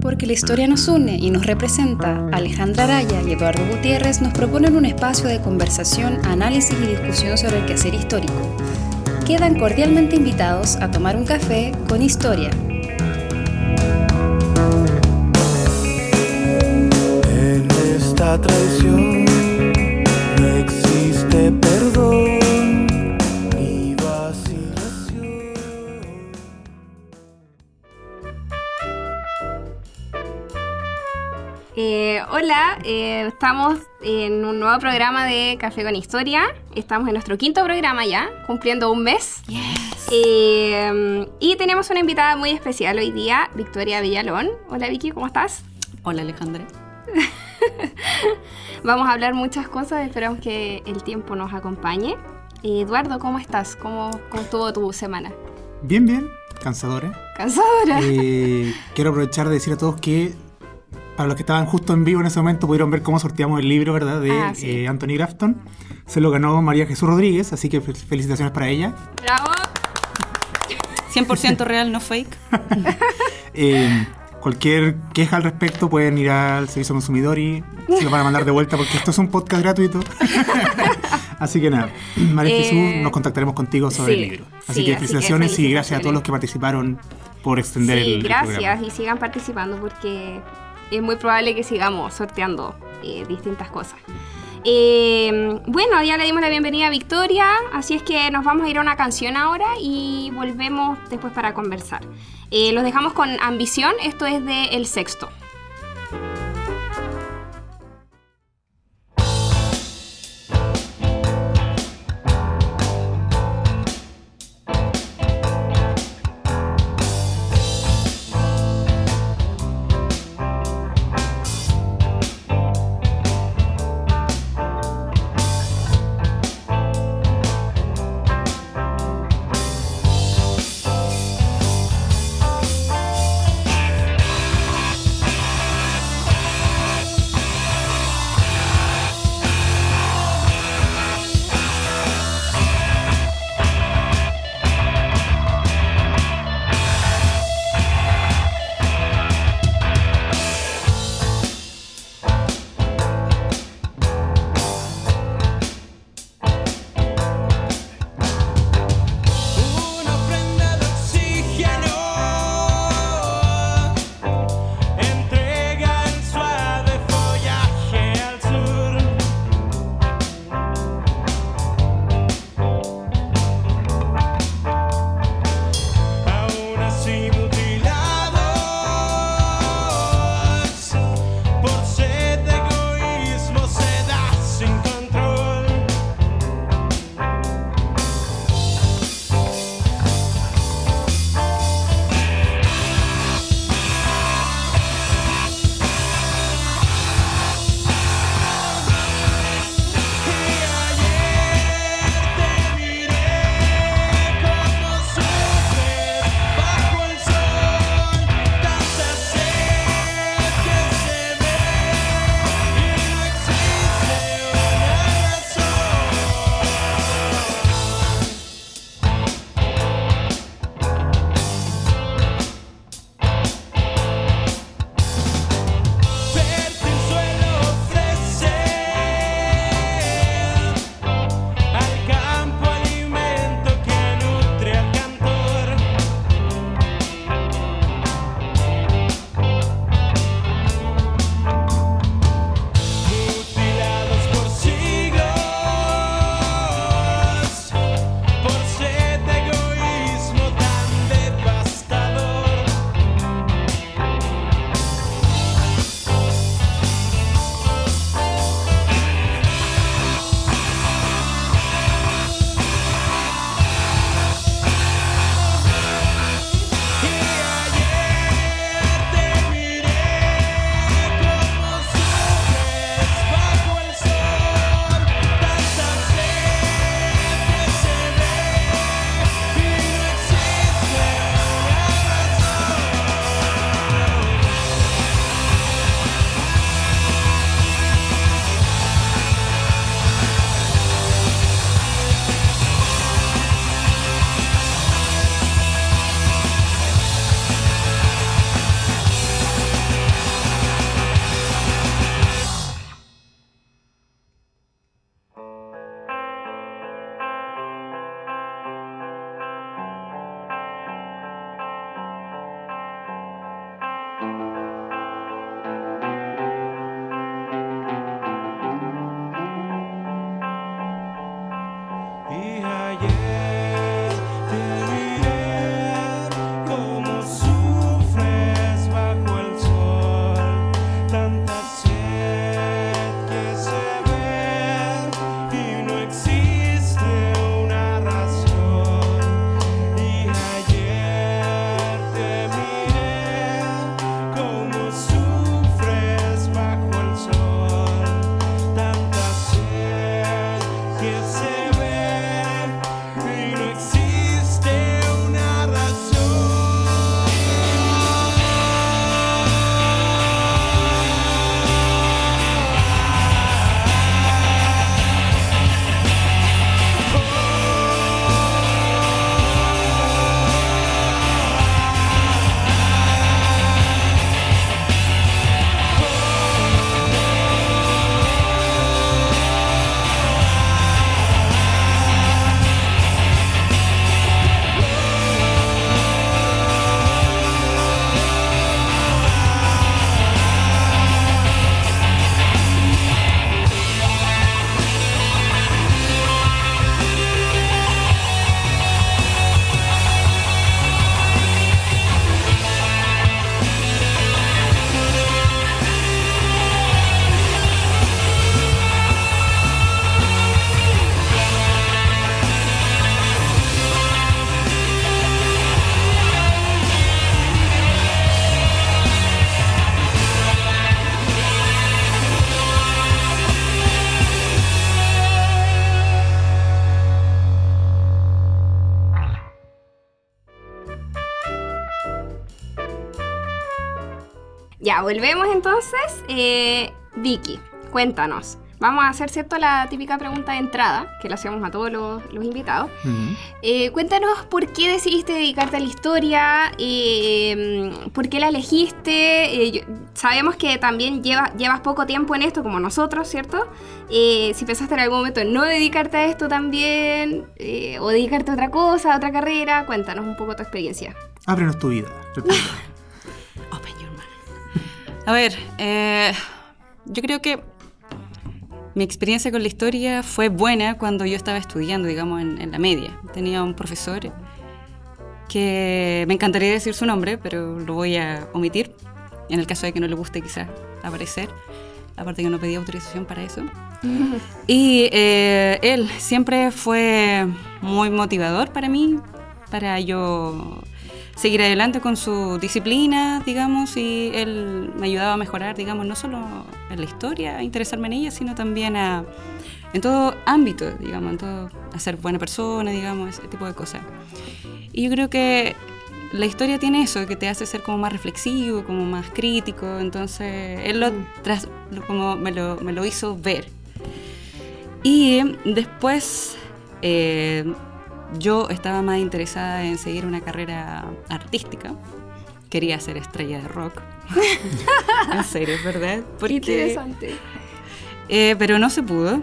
Porque la historia nos une y nos representa, Alejandra Araya y Eduardo Gutiérrez nos proponen un espacio de conversación, análisis y discusión sobre el quehacer histórico. Quedan cordialmente invitados a tomar un café con historia. En esta traición perdón ni vacilación. Eh, hola, eh, estamos en un nuevo programa de Café con Historia. Estamos en nuestro quinto programa ya, cumpliendo un mes. Eh, y tenemos una invitada muy especial hoy día, Victoria Villalón. Hola Vicky, ¿cómo estás? Hola Alejandra. Vamos a hablar muchas cosas, esperamos que el tiempo nos acompañe. Eh, Eduardo, ¿cómo estás? ¿Cómo, cómo estuvo tu semana? Bien, bien, cansadores. ¿Cansadora? Eh, quiero aprovechar de decir a todos que para los que estaban justo en vivo en ese momento pudieron ver cómo sorteamos el libro, ¿verdad? De Ah, sí. eh, Anthony Grafton. Se lo ganó María Jesús Rodríguez, así que fel- felicitaciones para ella. ¡Bravo! 100% real, no fake. Eh, cualquier queja al respecto pueden ir al servicio consumidor y se lo van a mandar de vuelta porque esto es un podcast gratuito. Así que nada, María Eh, Jesús, nos contactaremos contigo sobre sí, el libro. Así sí, que así que felicitaciones y gracias a todos felicitaciones. los que participaron por extender Sí, el, el gracias programa. y sigan participando porque es muy probable que sigamos sorteando eh, distintas cosas. Eh, bueno, ya le dimos la bienvenida a Victoria, así es que nos vamos a ir a una canción ahora y volvemos después para conversar. Eh, los dejamos con Ambición, esto es de El Sexto. Ya, volvemos entonces. Eh, Vicky, cuéntanos. Vamos a hacer, ¿cierto?, la típica pregunta de entrada, que le hacemos a todos los, los invitados. Eh, cuéntanos por qué decidiste dedicarte a la historia, eh, por qué la elegiste. Yo- sabemos que también lleva- llevas poco tiempo en esto, como nosotros, ¿cierto? Si pensaste en algún momento en no dedicarte a esto también, o dedicarte a otra cosa, a otra carrera, cuéntanos un poco tu experiencia. Ábrenos tu vida. A ver, eh, yo creo que mi experiencia con la historia fue buena cuando yo estaba estudiando, digamos, en, en la media. Tenía un profesor que me encantaría decir su nombre, pero lo voy a omitir, en el caso de que no le guste quizás aparecer. Aparte que no pedí autorización para eso. Y eh, él siempre fue muy motivador para mí, para yo seguir adelante con su disciplina, digamos, y él me ayudaba a mejorar, digamos, no solo en la historia, a interesarme en ella, sino también a, en todo ámbito, digamos, en todo, a ser buena persona, digamos, ese tipo de cosas. Y yo creo que la historia tiene eso, que te hace ser como más reflexivo, como más crítico, entonces él lo, tras- lo- como me lo, me lo hizo ver. Y después eh, yo estaba más interesada en seguir una carrera artística. Quería ser estrella de rock. en serio, ¿verdad? Porque, eh, pero no se pudo.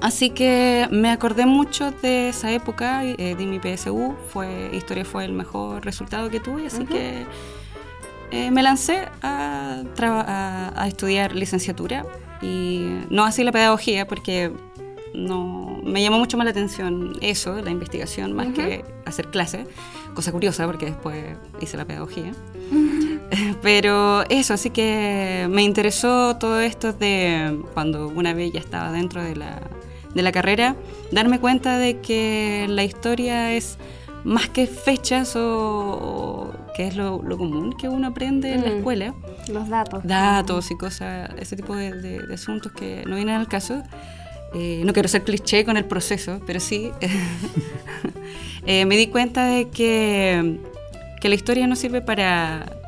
Así que me acordé mucho de esa época, eh, de mi PSU, fue, historia fue el mejor resultado que tuve, así que eh, me lancé a, a- a estudiar licenciatura y no así la pedagogía porque no me llamó mucho más la atención eso, la investigación, más que hacer clase, cosa curiosa porque después hice la pedagogía. Pero eso, así que me interesó todo esto de cuando una vez ya estaba dentro de la, de la carrera, darme cuenta de que la historia es más que fechas o, o que es lo, lo común que uno aprende en la Mm. escuela, Los datos. datos y cosas, ese tipo de, de- de asuntos que no vienen al caso. Eh, no quiero ser cliché con el proceso, pero sí eh, me di cuenta de que, que la historia no sirve para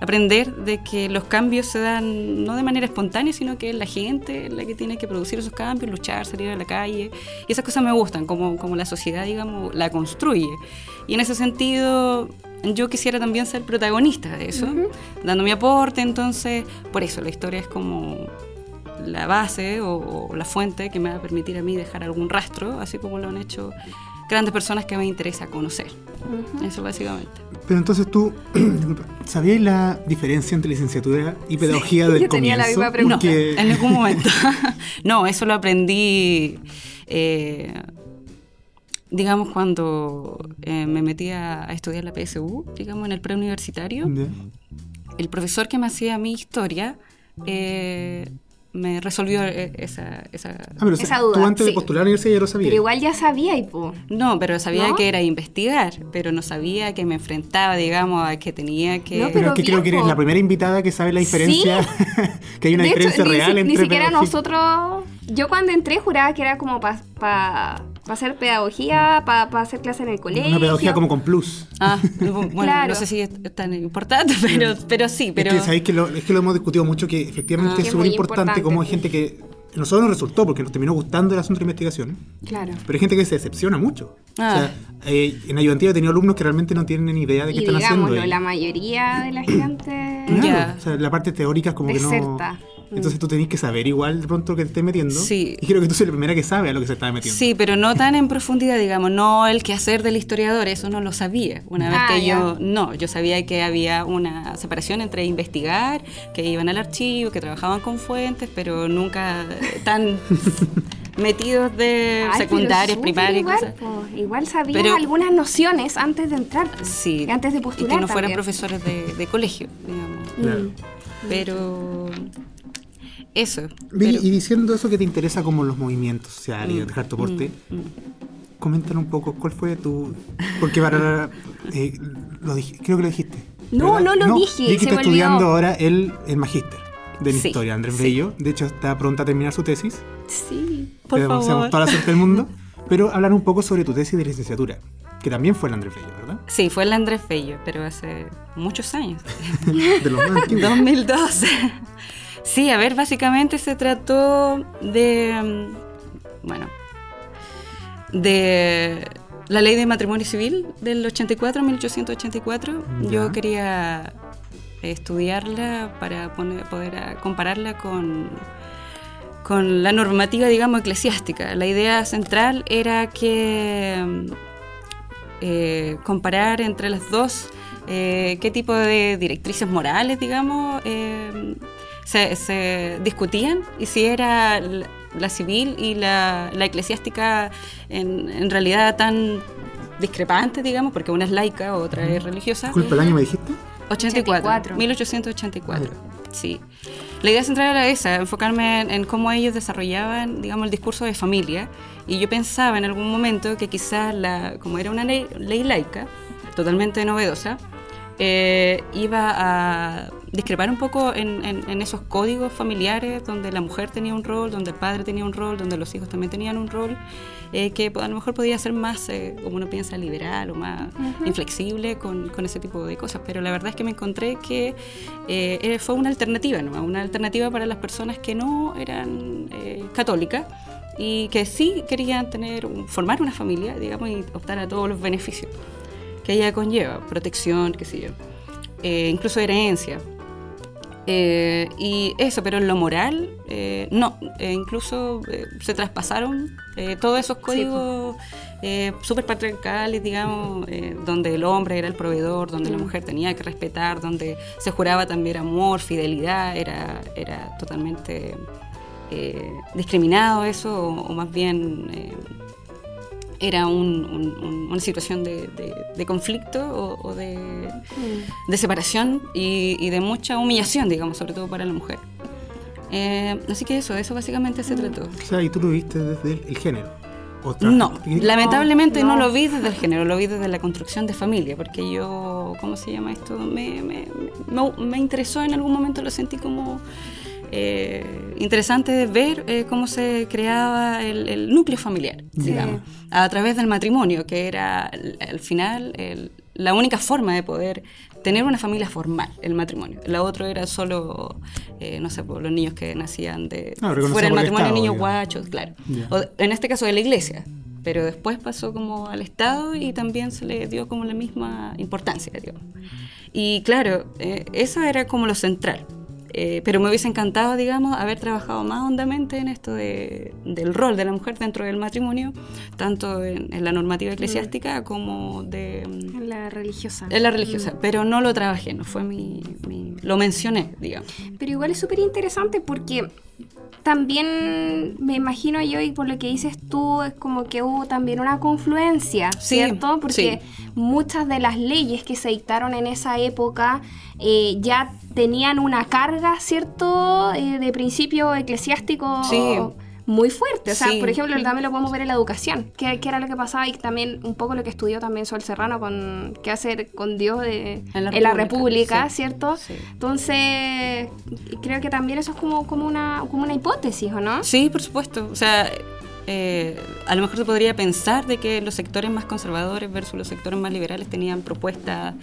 aprender de que los cambios se dan no de manera espontánea, sino que es la gente la que tiene que producir esos cambios, luchar, salir a la calle. Y esas cosas me gustan, como, como la sociedad, digamos, la construye. Y en ese sentido, yo quisiera también ser protagonista de eso, dando mi aporte. Entonces, por eso la historia es como la base o, o la fuente que me va a permitir a mí dejar algún rastro, así como lo han hecho grandes personas que me interesa conocer. Eso básicamente. Pero entonces tú, ¿sabías la diferencia entre licenciatura y pedagogía del yo tenía la comienzo? misma pregunta. Porque- En ningún momento. no, eso lo aprendí, eh, digamos, cuando eh, me metí a, a estudiar la PSU, digamos, en el preuniversitario. Ya. El profesor que me hacía mi historia eh, me resolvió eh, esa... esa- Ah, pero Esa duda, tú antes sí. de postular a la universidad ya lo sabías. Pero igual ya sabía y po. No, pero sabía ¿No? que era investigar, pero no sabía que me enfrentaba, digamos, a que tenía que... No, Pero pero es que creo que eres la primera invitada que sabe la diferencia, que hay una de diferencia hecho, ni, real si- entre ni siquiera pedagogía- nosotros. Yo cuando entré juraba que era como para hacer pedagogía, para hacer clase en el colegio. Una pedagogía como con plus. Ah, bueno, Claro. no sé si es tan importante, pero, pero sí, pero... Es que sabéis que lo, es que lo hemos discutido mucho, que efectivamente Ah. es súper importante como hay gente que a nosotros nos resultó porque nos terminó gustando el asunto de investigación, Claro. pero hay gente que se decepciona mucho. Ah. O sea, eh, en ayudantía he tenido alumnos que realmente no tienen ni idea de qué Y están haciendo. digámoslo, ahí. la mayoría de la gente. Claro, o sea, la parte teórica es como que no... Entonces tú tenés que saber igual de pronto lo que te estés metiendo. Sí. Y creo que tú eres la primera que sabe a lo que se está metiendo. Sí, pero no tan en profundidad, digamos, no el quehacer del historiador, eso no lo sabía. Una vez Ah, que ya. yo, no, yo sabía que había una separación entre investigar, que iban al archivo, que trabajaban con fuentes, pero nunca tan metidos de Ay, secundarias, primarias y igual, cosas. po. Igual sabías Pero- algunas nociones antes de entrar. Sí, Y antes de y postular. que no fueran también. profesores de, de colegio, digamos. Claro. Pero eso. Pero- y diciendo eso que te interesa como los movimientos sociales y dejar tu aporte, mm, mm. coméntanos un poco cuál fue tu... Porque para... eh, lo dij- creo que lo dijiste. No, ¿verdad? no lo dije, Vicky está estudiando ahora el, el magíster de la Sí, historia, Andrés sí. Bello. De hecho, está pronta a terminar su tesis. Sí. Por deseamos favor. toda la suerte del mundo. Pero hablar un poco sobre tu tesis de licenciatura. que también fue el Andrés Bello, ¿verdad? Sí, fue el Andrés Bello, pero hace muchos años. De los más antiguos. 2012. Sí, a ver, básicamente se trató de, mm, bueno, de la ley de matrimonio civil del 84, 1884. Ya. Yo quería estudiarla para poner- poder ah, compararla con, con la normativa, digamos, eclesiástica. La idea central era que mm, eh, comparar entre las dos eh, qué tipo de directrices morales, digamos, eh, se, se discutían y si era la, civil y la, la eclesiástica en, en realidad tan discrepantes, digamos, porque una es laica, otra es religiosa. Disculpa, ¿el año me dijiste? 84, 84. 1884. Sí. La idea central era esa, enfocarme en, en cómo ellos desarrollaban, digamos, el discurso de familia. Y yo pensaba en algún momento que quizás, la, como era una ley, ley laica, totalmente novedosa, eh, iba a discrepar un poco en, en- en esos códigos familiares donde la mujer tenía un rol, donde el padre tenía un rol, donde los hijos también tenían un rol, eh, que a lo mejor podía ser más, eh, como uno piensa, liberal o más inflexible con, con ese tipo de cosas. Pero la verdad es que me encontré que eh, eh, fue una alternativa, ¿no? una alternativa para las personas que no eran eh, católicas y que sí querían tener, formar una familia, digamos, y optar a todos los beneficios que ella conlleva, protección, qué sé yo, eh, incluso herencia. Eh, y eso, pero en lo moral, eh, no, incluso se traspasaron todos esos códigos eh, súper patriarcales, digamos, donde el hombre era el proveedor, donde la mujer tenía que respetar, donde se juraba también amor, fidelidad, era, era totalmente discriminado eso, o, o más bien era un- un- un- una situación de, de- de conflicto o, o de, de separación y, y de mucha humillación, digamos, sobre todo para la mujer. Eh, así que eso, eso básicamente se trató. O sea, y tú lo viste desde el, el género. ¿O tra- No, lamentablemente no. no. lo vi desde el género, lo vi desde la construcción de familia, porque yo, ¿cómo se llama esto? Me, me, me- me interesó en algún momento, lo sentí como eh, interesante ver eh, cómo se creaba el, el núcleo familiar, digamos, a través del matrimonio, que era al al final el- la única forma de poder tener una familia formal, el matrimonio. La otra era solo, eh, no sé, por los niños que nacían de Ah, fuera del matrimonio, Estado, niños digamos. guachos, claro. Ya. O en este caso de la iglesia, pero después pasó como al Estado y también se le dio como la misma importancia, digamos. Y claro, eh, eso era como lo central. Eh, pero me hubiese encantado, digamos, haber trabajado más hondamente en esto de- del rol de la mujer dentro del matrimonio, tanto en, en la normativa eclesiástica como de, mm, La religiosa. en la religiosa. Pero no lo trabajé, no fue mi, mi- Lo mencioné, digamos. Pero igual es súper interesante porque también me imagino yo, y por lo que dices tú, es como que hubo también una confluencia, Sí, ¿cierto? Porque sí. muchas de las leyes que se dictaron en esa época eh, ya tenían una carga, ¿cierto? Eh, de principio eclesiástico. Sí. Muy fuerte, o sea, Sí. por ejemplo, también lo podemos ver en la educación, que, que era lo que pasaba y también un poco lo que estudió también Sol Serrano con qué hacer con Dios de, En la en la República, sí. ¿cierto? Entonces, creo que también eso es como, como, una, como una hipótesis, ¿o no? Sí, por supuesto. O sea, eh, a lo mejor se podría pensar de que los sectores más conservadores versus los sectores más liberales tenían propuestas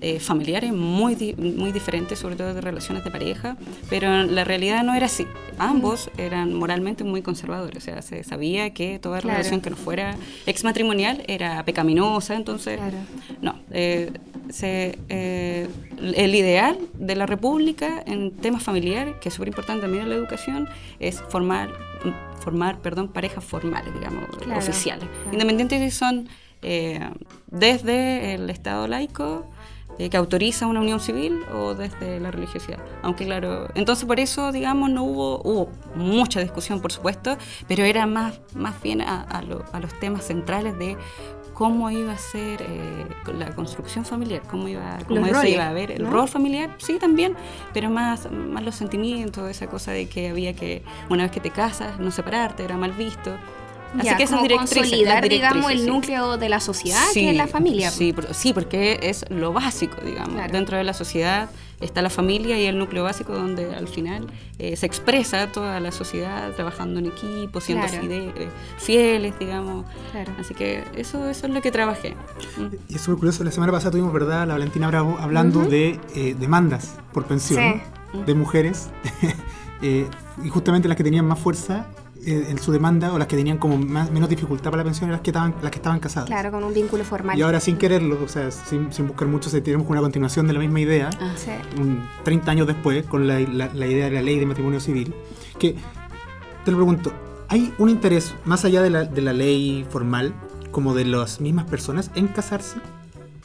eh, familiares muy, di- muy diferentes, sobre todo de relaciones de pareja, pero la realidad no era así. Ambos eran moralmente muy conservadores, o sea, se sabía que toda Claro. relación que no fuera exmatrimonial era pecaminosa, entonces, Claro. no. eh, se, eh, el ideal de la República en temas familiares, que es súper importante también en la educación, es formar, formar perdón, parejas formales, digamos, Claro, oficiales. claro. Independientes si son eh, desde el Estado laico, eh, que autoriza una unión civil, o desde la religiosidad. Aunque claro, entonces por eso, digamos, no hubo, hubo mucha discusión, por supuesto, pero era más, más bien a, a lo- a los temas centrales de cómo iba a ser eh, la construcción familiar, cómo iba, cómo roles, iba a ver el ¿no? rol familiar, sí también, pero más, más los sentimientos, esa cosa de que había que, una vez que te casas, no separarte, era mal visto. Así Ya, que esas como directrices, consolidar, digamos, el sí. núcleo de la sociedad, Sí, que es la familia. Sí, por- sí, porque es lo básico, digamos. Claro. Dentro de la sociedad está la familia y el núcleo básico donde al final eh, se expresa toda la sociedad trabajando en equipo, siendo Claro. fide- eh, fieles, digamos. Claro. Así que eso, eso es lo que trabajé. Mm. Y es súper curioso, la semana pasada tuvimos, ¿verdad?, la Valentina Bravo hablando de eh, demandas por pensión de mujeres, eh, y justamente las que tenían más fuerza en su demanda o las que tenían como más, menos dificultad para la pensión eran las que estaban, las que estaban casadas. Claro, con un vínculo formal. Y ahora sin quererlo, o sea, sin, sin buscar mucho, se tenemos una continuación de la misma idea, Ah. Sí. un 30 años después, con la, la- la idea de la ley de matrimonio civil, que te lo pregunto, ¿hay un interés más allá de la, de la ley formal, como de las mismas personas, en casarse?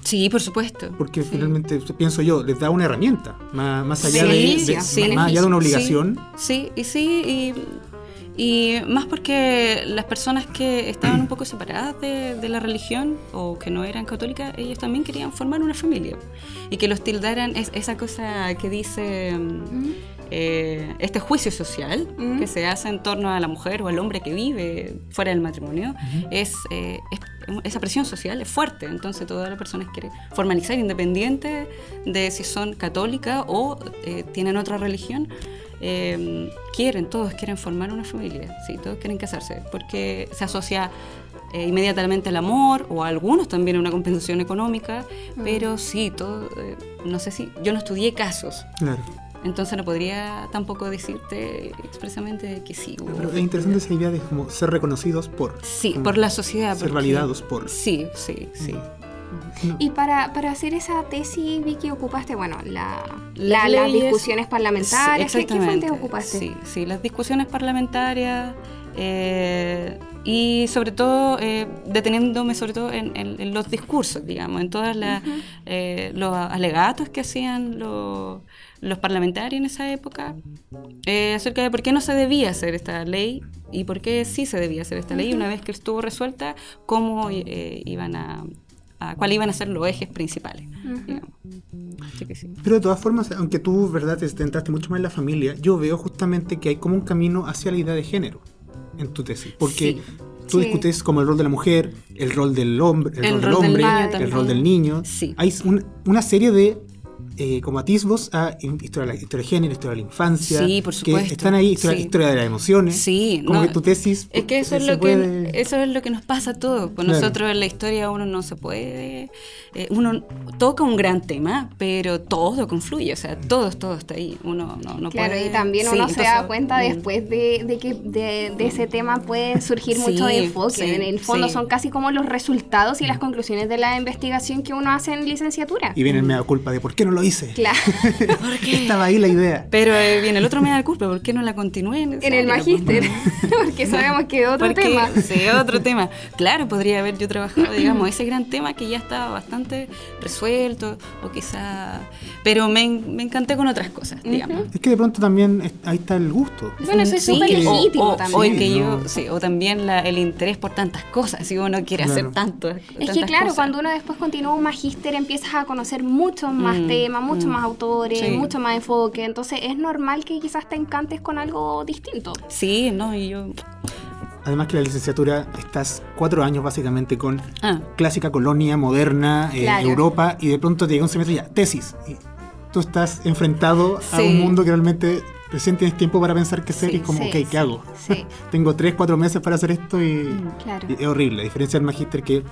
Sí, por supuesto. Porque finalmente, pienso yo, les da una herramienta, más, más allá, Sí, de, de- sí, más sí. allá de una Sí, obligación. Sí, y sí, y, y más porque las personas que estaban un poco separadas de, de la religión o que no eran católicas, ellos también querían formar una familia. Y que los tildaran es, esa cosa que dice mm, eh, este juicio social Mm. que se hace en torno a la mujer o al hombre que vive fuera del matrimonio, es, eh, es- esa presión social es fuerte. Entonces todas las personas quieren formalizar independiente de si son católicas o eh, tienen otra religión. Eh, quieren, todos quieren formar una familia, sí, todos quieren casarse, porque se asocia eh, inmediatamente al amor o a algunos también a una compensación económica, pero sí, todo, eh, no sé si, yo no estudié casos, Claro. entonces no podría tampoco decirte expresamente que sí. hubo- Pero es interesante esa idea de como ser reconocidos por. Sí, por la sociedad. Ser porque- validados por. Sí, sí, sí. No. Y para, para hacer esa tesis, Vicky, ocupaste, bueno, la, Las la- las leyes- discusiones parlamentarias. Sí, ¿Qué, fuentes ocupaste? Sí, sí, las discusiones parlamentarias eh, y sobre todo eh, deteniéndome sobre todo en, en- en los discursos, digamos, en todas las eh, los alegatos que hacían los, los parlamentarios en esa época acerca de por qué no se debía hacer esta ley y por qué sí se debía hacer esta ley una vez que estuvo resuelta cómo iban a, a cuáles iban a ser los ejes principales. digamos. Así que sí. Pero de todas formas, aunque tú, ¿verdad?, te centraste mucho más en la familia, yo veo justamente que hay como un camino hacia la idea de género en tu tesis. Porque Sí. tú Sí. discutes como el rol de la mujer, el rol del hombre, el, El rol del rol del hombre, niño el rol del niño. Sí. Hay un- una serie de eh, como atisbos a historia, de la- historia de género, historia de la infancia. Sí, por Que supuesto. están ahí, historia, Sí. historia de las emociones. Sí, Como no, que tu tesis. Es que eso es lo puede- que eso es lo que nos pasa a todos. Pues Claro. nosotros en la historia uno no se puede, eh, uno toca un gran tema, pero todo confluye, o sea, todo, todo está ahí. Uno no, no Claro, puede. y también Sí, uno se da cuenta mm, después de, de que de, de ese tema pueden surgir enfoques. sí, en el fondo sí. son casi como los resultados y las conclusiones de la investigación que uno hace en licenciatura. Y viene el mea culpa de por qué no lo hice. Claro, ¿Por qué? Estaba ahí la idea. Pero eh, viene el otro me da culpa, ¿por qué no la continué? En, en el magíster, porque sabemos que otro Porque- tema. Sí, otro tema. Claro, podría haber yo trabajado, digamos, ese gran tema que ya estaba bastante resuelto, o quizá. Pero me, me encanté con otras cosas, digamos. Es que de pronto también ahí está el gusto. Bueno, eso es Sí, súper o- legítimo o, también. O, que Sí, yo, no. sí, o también la- el interés por tantas cosas, si uno quiere hacer Claro. tanto. Es que claro, cuando uno después continúa un magíster empiezas a conocer muchos más Mm, temas, muchos mm. más autores, Sí. mucho más enfoque, entonces es normal que quizás te encantes con algo distinto. Sí, no, y yo. Además que la licenciatura estás cuatro años básicamente con Ah, clásica colonia, moderna, eh, Claro. Europa, y de pronto te llega un semestre ya, tesis. Y tú estás enfrentado a Sí. un mundo que realmente recién tienes tiempo para pensar qué hacer Sí, y como, sí, ok, ¿qué sí, hago? sí. Tengo tres, cuatro meses para hacer esto y, Claro. y es horrible. A diferencia del magíster que,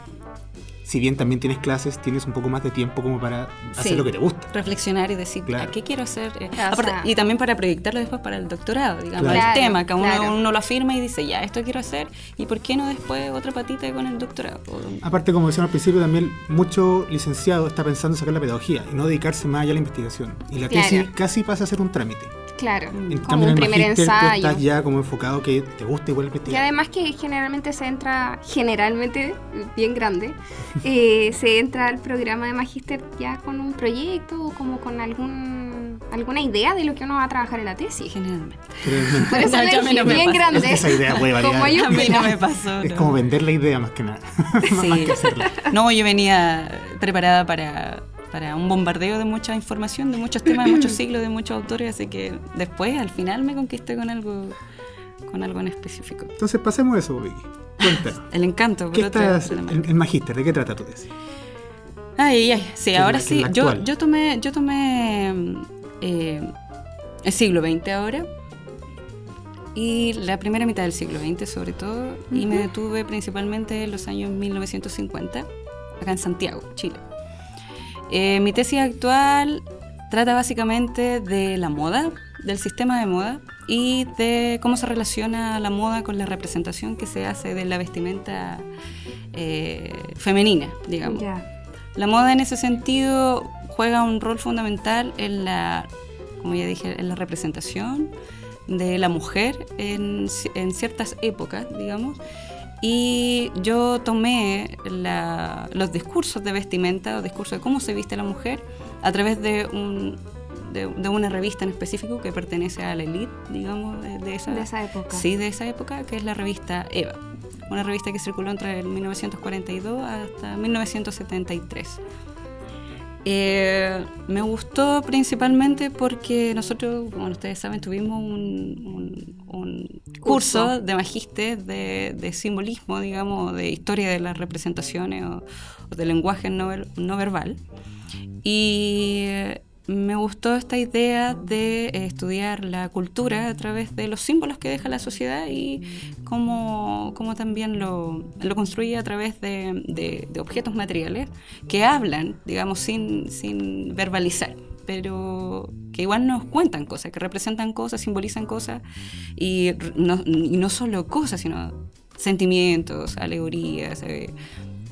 si bien también tienes clases, tienes un poco más de tiempo como para hacer Sí. lo que te gusta. reflexionar y decir, Claro. ¿a qué quiero hacer? O sea- y también para proyectarlo después para el doctorado, digamos, Claro. el tema, que uno, Claro. uno lo afirma y dice, ya, esto quiero hacer, y por qué no después otra patita con el doctorado. Aparte, como decíamos al principio, también mucho licenciado está pensando en sacar la pedagogía y no dedicarse más allá a la investigación. Y la Claro. tesis casi pasa a ser un trámite. Claro, En como un primer magíster tú ensayo. estás ya como enfocado que te gusta igual Y investigar. además que generalmente se entra, generalmente, bien grande, eh, se entra al programa de magíster ya con un proyecto o como con algún alguna idea de lo que uno va a trabajar en la tesis. Generalmente. Por eso No, a bien grande. Es que esa idea puede variar. Como A mí mayúscula. no me pasó. Es no. como vender la idea más que nada. más Sí. que hacerla. No, yo venía preparada para, para un bombardeo de mucha información, de muchos temas, de muchos siglos, de muchos autores, así que después, al final, me conquisté con algo, con algo en específico. Entonces pasemos a eso, Vicky. Cuéntanos. El encanto, por ¿Qué estás, el, el magíster, ¿de qué trata tu tesis? Ay, ay, sí, ahora la- sí. Yo, tomé, yo tomé eh, el siglo XX ahora. Y la primera mitad del siglo XX sobre todo. Y me detuve principalmente en los años 1950, acá en Santiago, Chile. Eh, mi tesis actual trata básicamente de la moda, del sistema de moda y de cómo se relaciona la moda con la representación que se hace de la vestimenta eh, femenina, digamos. Ya. La moda en ese sentido juega un rol fundamental en la, como ya dije, en la representación de la mujer en, en ciertas épocas, digamos. Y yo tomé la- los discursos de vestimenta o discursos de cómo se viste la mujer a través de, un, de, de una revista en específico que pertenece a la elite, digamos, de, de esa, De esa época. Sí, de esa época, que es la revista Eva. Una revista que circuló entre el 1942 hasta 1973. Eh, me gustó principalmente porque nosotros, como ustedes saben, tuvimos un, un- un curso, Curso. de magíster de, de simbolismo, digamos, de historia de las representaciones o, o de lenguaje no, no verbal. Y me gustó esta idea de eh, estudiar la cultura a través de los símbolos que deja la sociedad y cómo, cómo también lo, lo construye a través de, de- objetos materiales que hablan, digamos, sin, sin verbalizar pero que igual nos cuentan cosas, que representan cosas, simbolizan cosas, y no, no solo cosas, sino sentimientos, alegorías, eh,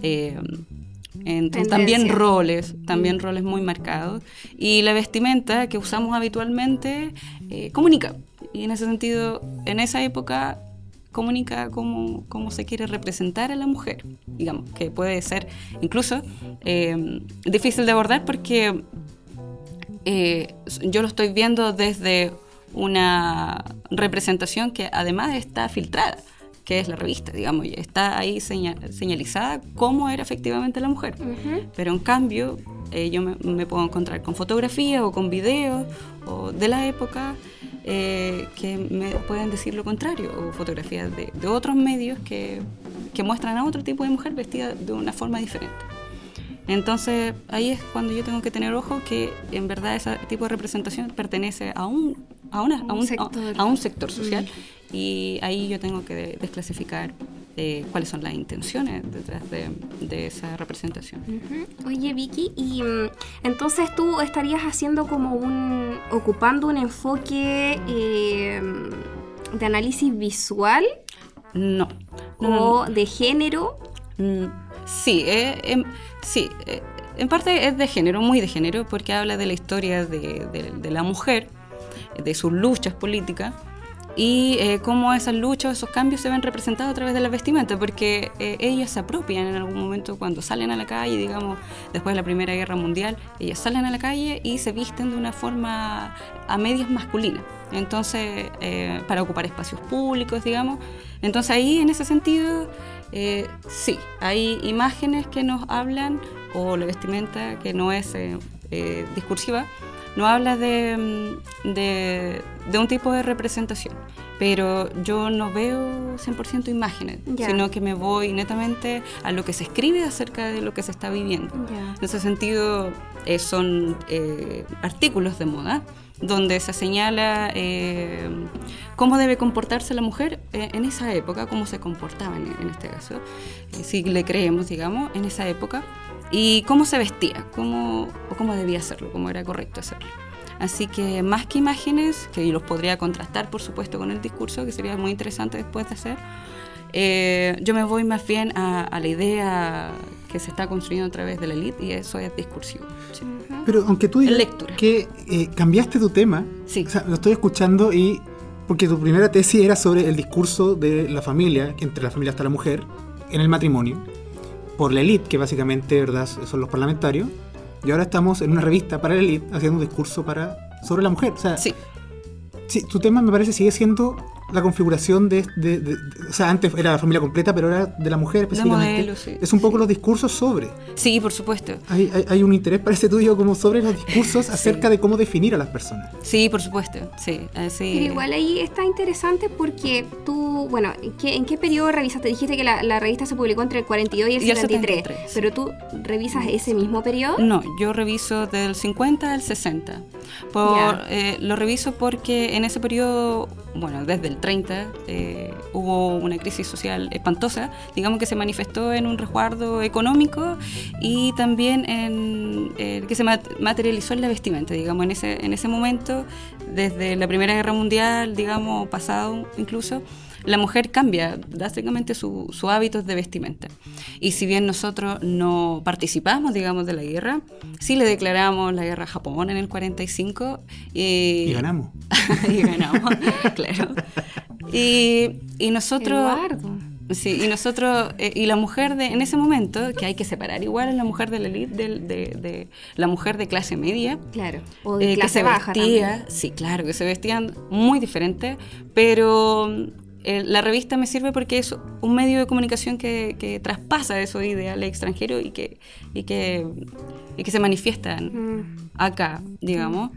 eh, entonces, también roles, también roles muy marcados. Y la vestimenta que usamos habitualmente eh, comunica. Y en ese sentido, en esa época comunica cómo, cómo se quiere representar a la mujer, digamos, que puede ser incluso eh, difícil de abordar porque eh, yo lo estoy viendo desde una representación que además está filtrada, que es la revista, digamos, y está ahí seña- señalizada cómo era efectivamente la mujer. Pero en cambio, eh, yo me, me puedo encontrar con fotografías o con videos o de la época eh, que me pueden decir lo contrario, o fotografías de, de otros medios que, que muestran a otro tipo de mujer vestida de una forma diferente. Entonces ahí es cuando yo tengo que tener ojo que en verdad ese tipo de representación pertenece a un, a una, a Un un, sector. a un sector social y ahí yo tengo que de- desclasificar eh, cuáles son las intenciones detrás de, de esa representación. Ujú. Oye, Vicky, y mm, entonces tú estarías haciendo como un. ocupando un enfoque eh, de análisis visual no, o de género. Mm, Sí, eh, em, sí eh, en parte es de género, muy de género, porque habla de la historia de, de- de la mujer, de sus luchas políticas y eh, cómo esas luchas, esos cambios se ven representados a través de la vestimenta, porque eh, ellas se apropian en algún momento cuando salen a la calle, digamos, después de la Primera Guerra Mundial, ellas salen a la calle y se visten de una forma a medias masculina. Entonces, eh, para ocupar espacios públicos, digamos. Entonces ahí, en ese sentido, eh, sí, hay imágenes que nos hablan, o la vestimenta que no es discursiva, no habla de, mm, de, de un tipo de representación. Pero yo no veo 100% imágenes, sino que me voy netamente a lo que se escribe acerca de lo que se está viviendo. En ese sentido, eh, son eh, artículos de moda donde se señala eh, cómo debe comportarse la mujer en esa época, cómo se comportaba en, en este caso, si le creemos, digamos, en esa época, y cómo se vestía, cómo, o cómo debía hacerlo, cómo era correcto hacerlo. Así que más que imágenes, que los podría contrastar, por supuesto, con el discurso, que sería muy interesante después de hacer, eh, yo me voy más bien a, a la idea que se está construyendo a través de la elite y eso es discursivo. Sí. Pero aunque tú digas Lectura. que eh, cambiaste tu tema, Sí. o sea, lo estoy escuchando y porque tu primera tesis era sobre el discurso de la familia, que entre la familia está la mujer, en el matrimonio, por la élite, que básicamente ¿verdad? son los parlamentarios, y ahora estamos en una revista para la élite haciendo un discurso para, sobre la mujer. O sea, Sí, sí, tu tema me parece sigue siendo la configuración de, de- de- de- O sea, antes era la familia completa, pero ahora de la mujer específicamente. modelo, sí. Es un poco los discursos sobre. Sí, por supuesto. Hay, hay- hay un interés, parece tuyo, como sobre los discursos acerca de cómo definir a las personas. Sí, por supuesto. Sí, así. Pero igual ahí está interesante porque tú, bueno, ¿en qué, en qué periodo revisaste? Dijiste que la, la revista se publicó entre el 42 y el Y el 73, 73, sí. pero tú revisas ese mismo periodo. No, yo reviso del 50 al 60. Por, eh, lo reviso porque en ese periodo, bueno, desde el 30, eh, hubo una crisis social espantosa, digamos que se manifestó en un resguardo económico y también en eh, que se mat- materializó en la vestimenta, digamos, en ese, en ese momento, desde la Primera Guerra Mundial, digamos, pasado incluso, la mujer cambia drásticamente su, su hábitos de vestimenta. Y si bien nosotros no participamos, digamos, de la guerra, sí le declaramos la guerra a Japón en el 45. Y, Y ganamos. y ganamos, claro. Y, y nosotros... Eduardo. Sí, y nosotros, eh, y la mujer de, en ese momento, que hay que separar igual a la mujer de la elite, del- de, de la mujer de clase media, Claro. O de eh, que clase se baja vestía, también. sí, claro, que se vestían muy diferente, pero eh, la revista me sirve porque es un medio de comunicación que, que traspasa esos ideales extranjeros y que, y que, y que se manifiestan Mm. acá, digamos.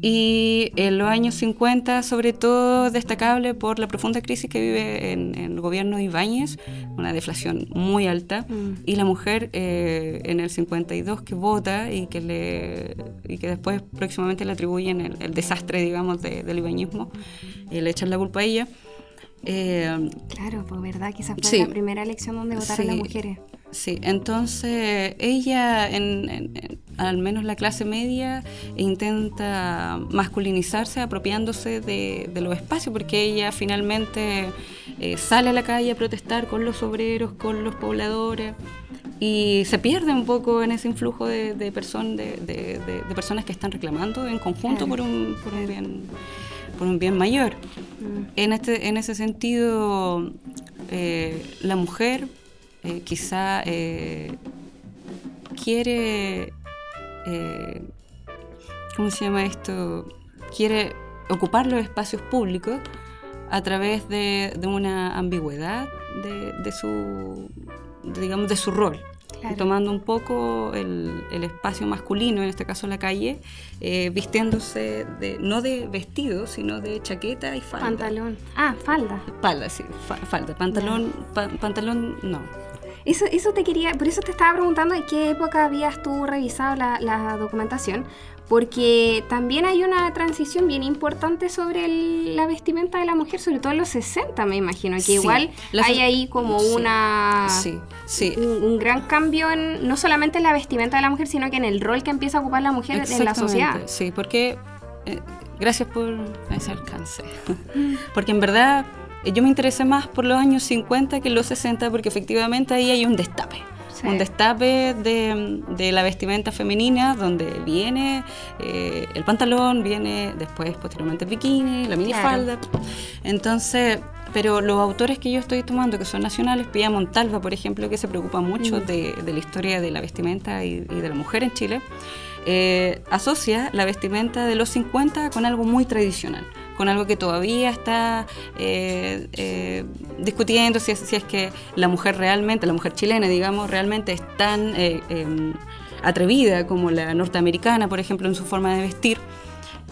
Y en los años 50, sobre todo, destacable por la profunda crisis que vive en, en el gobierno de Ibáñez, una deflación muy alta, Mm. y la mujer eh, en el 52 que vota y que, le, y que después próximamente le atribuyen el, el desastre, digamos, de- del ibañismo, y le echan la culpa a ella. Eh, Claro, pues verdad que esa fue Sí. la primera elección donde votaron las Sí. mujeres. Sí, entonces ella, en, en- en- al menos la clase media, intenta masculinizarse apropiándose de, de los espacios, porque ella finalmente eh, sale a la calle a protestar con los obreros, con los pobladores, y se pierde un poco en ese influjo de, de, person- de, personas que están reclamando en conjunto Claro. por, un, por, un bien, por un bien mayor. Mm. En, este, en ese sentido, eh, la mujer eh, quizá eh, quiere, eh, ¿cómo se llama esto? Quiere ocupar los espacios públicos a través de, de una ambigüedad de, de su, de, digamos, de su rol. Claro. Tomando un poco el, el espacio masculino, en este caso la calle, eh, vistiéndose de, no de vestido, sino de chaqueta y falda. Pantalón. Ah, falda. Falda, sí, fa- falda. Pantalón, pa- pantalón, no. Eso, eso te quería, por eso te estaba preguntando en qué época habías tú revisado la, la documentación, porque también hay una transición bien importante sobre el- la vestimenta de la mujer, sobre todo en los 60, me imagino, que Sí, igual hay ahí como sí, una... Sí. Un, un gran cambio en, no solamente en la vestimenta de la mujer, sino que en el rol que empieza a ocupar la mujer en la sociedad. Sí, porque. eh, gracias por ese alcance. porque en verdad eh, yo me interesé más por los años 50 que los 60, porque efectivamente ahí hay un destape. Sí. Un destape de, de la vestimenta femenina, donde viene eh, el pantalón, viene después, posteriormente, el bikini, la minifalda. Entonces, pero los autores que yo estoy tomando, que son nacionales, Pia Montalva, por ejemplo, que se preocupa mucho de, de la historia de la vestimenta y, y de la mujer en Chile, eh, asocia la vestimenta de los 50 con algo muy tradicional, con algo que todavía está eh, eh, discutiendo si es, si es que la mujer realmente, la mujer chilena, digamos, realmente es tan eh, eh, atrevida como la norteamericana, por ejemplo, en su forma de vestir.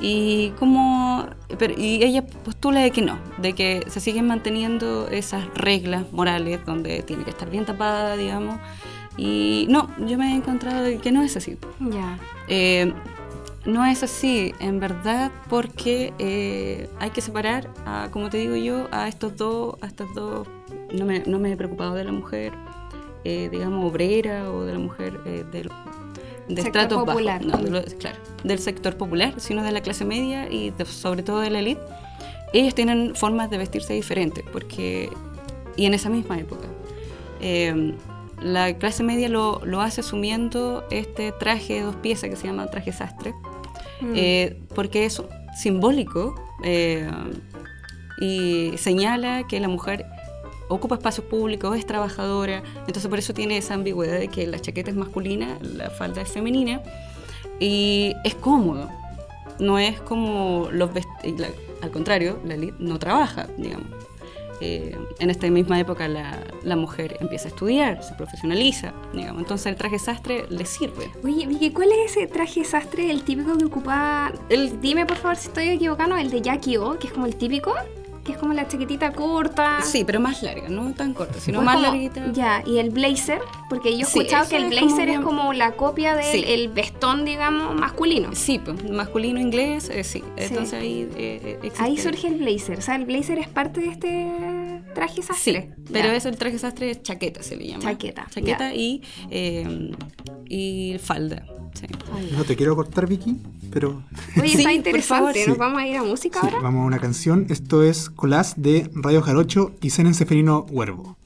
Y como pero- y ella postula de que no, de que se siguen manteniendo esas reglas morales donde tiene que estar bien tapada, digamos. Y no, yo me he encontrado que no es así. Ya. Eh, no es así, en verdad, porque eh, hay que separar, a, como te digo yo, a estos dos, a estas dos. No me, no me he preocupado de la mujer, eh, digamos, obrera o de la mujer eh, del, de Sector estratos popular. bajos, no, de lo- claro, del sector popular, sino de la clase media y de- sobre todo de la élite. Ellos tienen formas de vestirse diferentes, porque y en esa misma época. La clase media lo, lo hace asumiendo este traje de dos piezas que se llama traje sastre, Mm. eh, porque es simbólico eh, y señala que la mujer ocupa espacios públicos, es trabajadora, entonces por eso tiene esa ambigüedad de que la chaqueta es masculina, la falda es femenina y es cómodo. No es como los vest- la- al contrario, la élite no trabaja, digamos. Eh, en esta misma época la, la, mujer empieza a estudiar, se profesionaliza, digamos. Entonces el traje sastre le sirve. Oye, Vicky, ¿cuál es ese traje sastre, el típico que ocupaba? El, dime por favor si estoy equivocando, el de Jackie O, que es como el típico que es como la chaquetita corta. Sí, pero más larga, no tan corta, sino más larguita. Ya, y el blazer, porque yo he escuchado que el blazer es como, la copia del vestón, digamos, masculino. Sí, pues, masculino inglés, eh, sí. Entonces ahí eh, Ahí surge el blazer, o sea, el blazer es parte de este traje sastre. Sí, pero es el traje sastre es chaqueta, se le llama. Chaqueta. Chaqueta y, eh, y falda. No te quiero cortar, Vicky, pero... Oye, está interesante. ¿Nos vamos a ir a música ahora? Vamos a una canción. Esto es Colás de Radio Jarocho y Senen Seferino Huervo.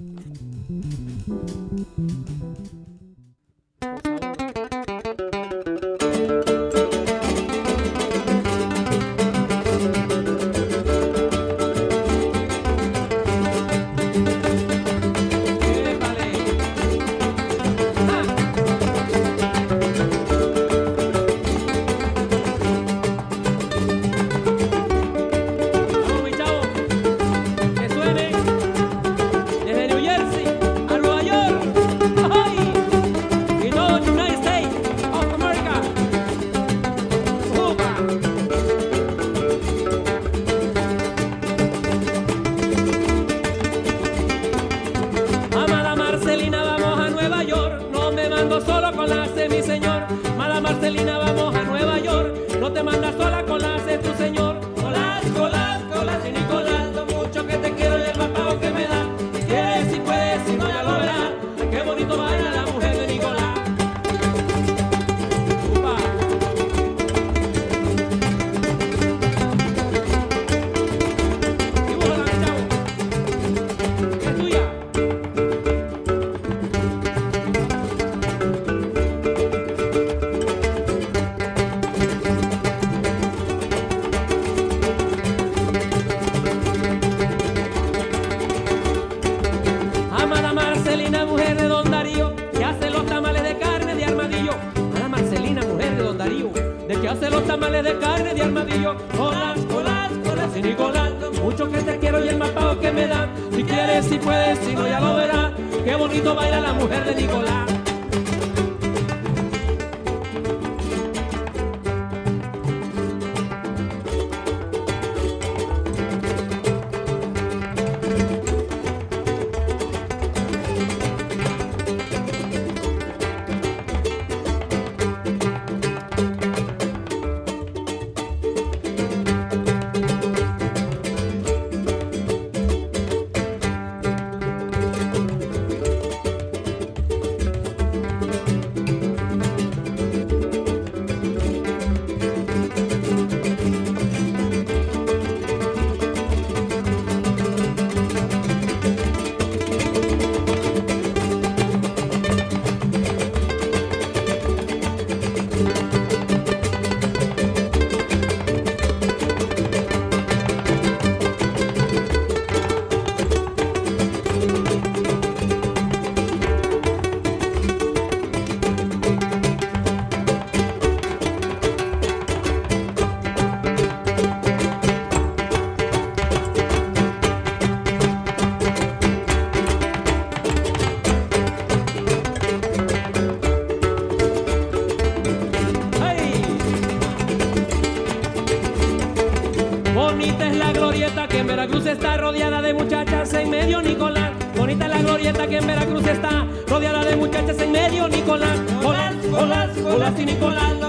Nicolás.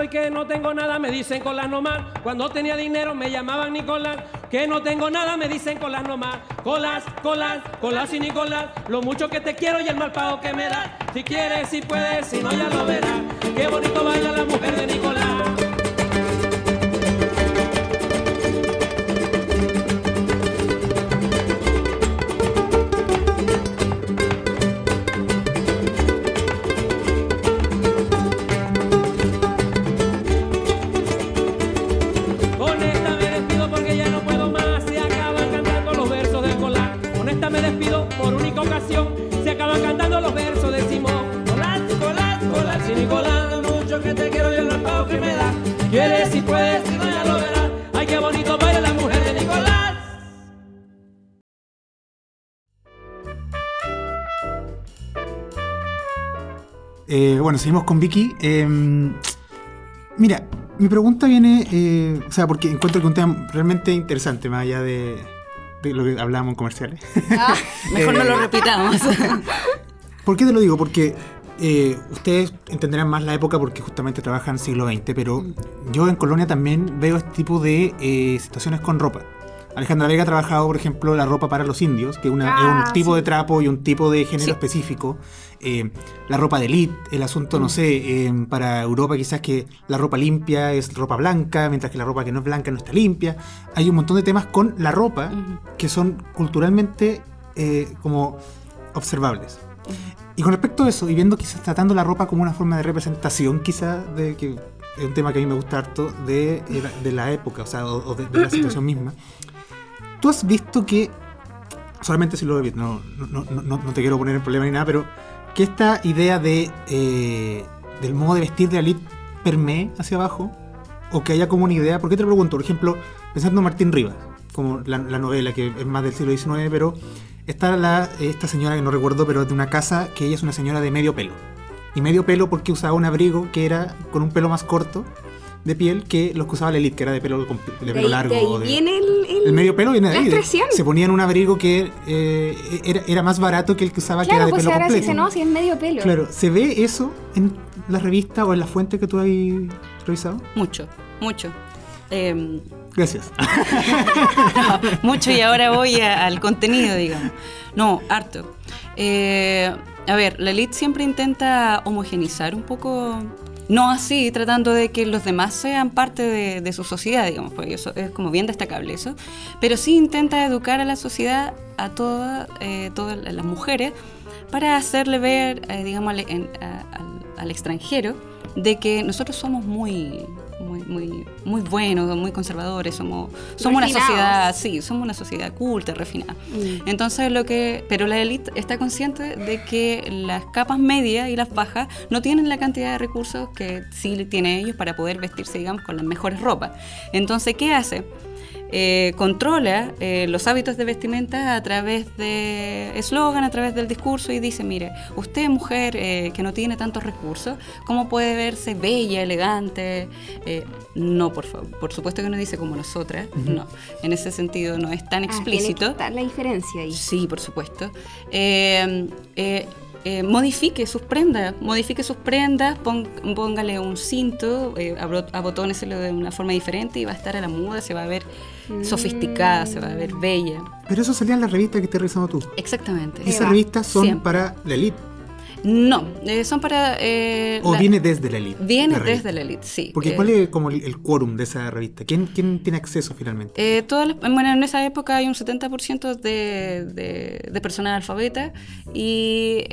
Soy que no tengo nada, me dicen con las nomás. Cuando tenía dinero me llamaban Nicolás, que no tengo nada, me dicen con las nomás. Colas, colas, colas y Nicolás, lo mucho que te quiero y el mal pago que me da. Si quieres, si puedes, si no ya lo verás. Qué bonito baila la mujer de Nicolás. Seguimos con Vicky. Eh, mira, mi pregunta viene, eh, o sea, porque encuentro que un tema realmente interesante, más allá de, de lo que hablábamos en comerciales. Ah, Mejor no Eh, lo repitamos. ¿Por qué te lo digo? Porque eh, ustedes entenderán más la época porque justamente trabajan siglo XX, pero yo en Colonia también veo este tipo de eh, situaciones con ropa. Alejandra Vega ha trabajado, por ejemplo, la ropa para los indios, que una- Ah, es un tipo sí. de trapo y un tipo de género Sí. específico. Eh, la ropa de elite, el asunto, no sé, eh, para Europa quizás que la ropa limpia es ropa blanca, mientras que la ropa que no es blanca no está limpia. Hay un montón de temas con la ropa que son culturalmente eh, como observables. Y con respecto a eso, y viendo quizás tratando la ropa como una forma de representación, quizás, de que es un tema que a mí me gusta harto, de, eh, de la época, o sea, o, o de, de la situación misma. Tú has visto que, solamente si lo he visto, no, no, no, no- te quiero poner en problema ni nada, pero que esta idea de, eh, del modo de vestir de la elite permee hacia abajo, o que haya como una idea, ¿por qué te lo pregunto? Por ejemplo, pensando en Martín Rivas, como la, la novela que es más del siglo XIX, pero está la, esta señora que no recuerdo, pero es de una casa que ella es una señora de medio pelo. Y medio pelo porque usaba un abrigo que era con un pelo más corto de piel que los que usaba la elite, que era de pelo, de pelo largo. de ahí o de- viene el, el- el medio pelo viene de la ahí. se ponían un abrigo que eh, era, era más barato que el que usaba que era de pues pelo ahora sí completo. se no, si es medio pelo. Claro, ¿se ve eso en la revista o en la fuente que tú has revisado? mucho, mucho. Em, Gracias. mucho y ahora voy a- al contenido, digamos. No, harto. Eh, a ver, la elite siempre intenta homogenizar un poco, no así, tratando de que los demás sean parte de, su sociedad, digamos, porque eso es como bien destacable eso, pero sí intenta educar a la sociedad, a todas, eh, todas las mujeres, para hacerle ver, eh, digamos, a- al extranjero, de que nosotros somos muy... Muy, muy, buenos, muy conservadores, somos, somos una sociedad, sí, somos una sociedad culta, refinada. Mm. Entonces lo que, pero la élite está consciente de que las capas medias y las bajas no tienen la cantidad de recursos que sí tienen ellos para poder vestirse, digamos, con las mejores ropas. Entonces, ¿qué hace? Eh, controla eh, los hábitos de vestimenta a través de eslogan, a través del discurso y dice, mire, usted mujer eh, que no tiene tantos recursos, ¿cómo puede verse bella, elegante? Eh, no, por favor, por supuesto que no dice como nosotras, no, en ese sentido no es tan Ah, tiene que explícito. estar la diferencia ahí. Sí, por supuesto. Eh, eh, eh, modifique sus prendas, modifique sus prendas, pon- póngale un cinto, eh, de una forma diferente y va a estar a la moda, se va a ver sofisticada, se va a ver bella. Pero eso salía en la revista que estás revisando tú. Exactamente. Esas revistas son Siempre. para la elite. No, eh, son para... eh, O la- viene desde la elite. viene la desde la elite, sí. Porque Eh, ¿cuál es como el, el quórum de esa revista? ¿Quién, quién tiene acceso finalmente? Eh, todas las- bueno, en esa época hay un 70% de, de, de personas alfabetas y,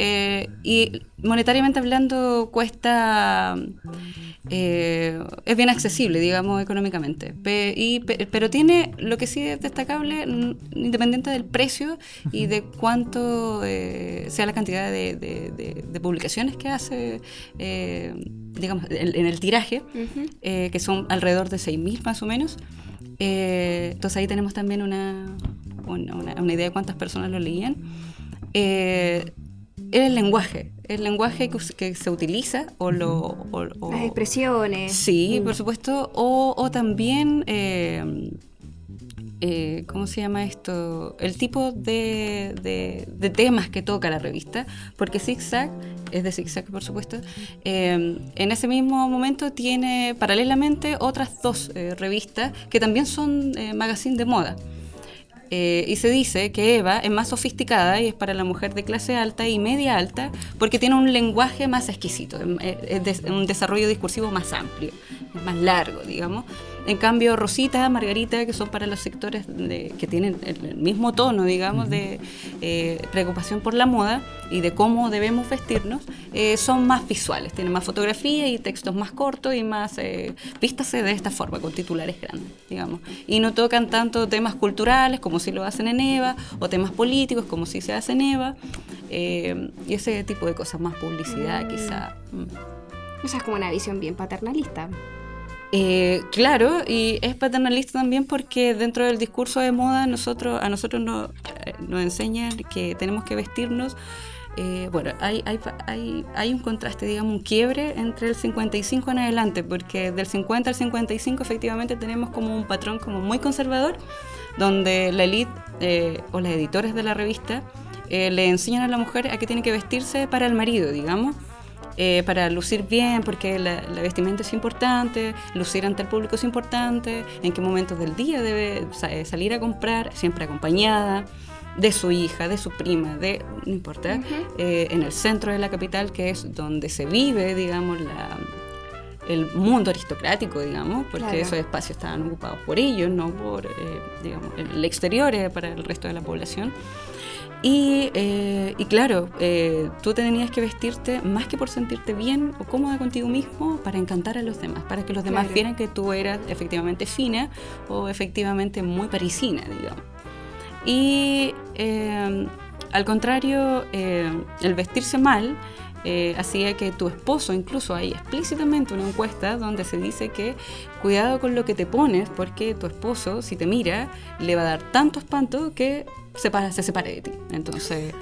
y monetariamente hablando cuesta, eh, es bien accesible, digamos, económicamente. Pe- y, pe- pero tiene lo que sí es destacable, independiente del precio y de cuánto eh, sea la cantidad de, de- de- de publicaciones que hace, eh, digamos, en, en el tiraje, que son alrededor de 6.000 más o menos. Entonces ahí tenemos también una, una, idea de cuántas personas lo leían. Eh, el lenguaje, el lenguaje que, se utiliza o lo... o- o- Las expresiones. Sí, por supuesto. O, o también, eh, eh, ¿cómo se llama esto? El tipo de, de- de temas que toca la revista. Porque Zigzag, es de Zigzag, por supuesto, eh, en ese mismo momento tiene paralelamente otras dos eh, revistas que también son eh, magazine de moda. Eh, y se dice que Eva es más sofisticada y es para la mujer de clase alta y media alta porque tiene un lenguaje más exquisito, es des- un desarrollo discursivo más amplio, más largo, digamos. En cambio, Rosita, Margarita, que son para los sectores de- que tienen el, mismo tono, digamos, de eh, preocupación por la moda y de cómo debemos vestirnos, eh, son más visuales, tienen más fotografía y textos más cortos y más eh, de esta forma, con titulares grandes, digamos. Y no tocan tanto temas culturales como si lo hacen en EVA, o temas políticos como si se hace en EVA. eh, y ese tipo de cosas, más publicidad quizá. Mm. O sea, es como una visión bien paternalista. Eh, claro, y es paternalista también porque dentro del discurso de moda nosotros, a nosotros nos, eh, nos enseñan que tenemos que vestirnos. eh, bueno, hay, hay, hay, un contraste, digamos, un quiebre entre el 55 en adelante, porque del 50 al 55 efectivamente tenemos como un patrón como muy conservador, donde la elite eh, o las editores de la revista eh, le enseñan a la mujer a que tiene que vestirse para el marido, digamos eh, para lucir bien, porque la, la vestimenta es importante, lucir ante el público es importante, en qué momentos del día debe eh, salir a comprar, siempre acompañada de su hija, de su prima, de, no importa, eh, en el centro de la capital, que es donde se vive, digamos, la, el mundo aristocrático, digamos, porque Claro. esos espacios estaban ocupados por ellos, no por, eh, digamos, el exterior para el resto de la población. Y, eh, y claro, eh, tú tenías que vestirte más que por sentirte bien o cómoda contigo mismo para encantar a los demás, para que los demás Claro. vieran que tú eras efectivamente fina o efectivamente muy parisina, digamos. Y eh, al contrario, eh, el vestirse mal eh, hacía que tu esposo, incluso hay explícitamente una encuesta donde se dice que cuidado con lo que te pones porque tu esposo, si te mira, le va a dar tanto espanto que se, para- se separe de ti. Entonces,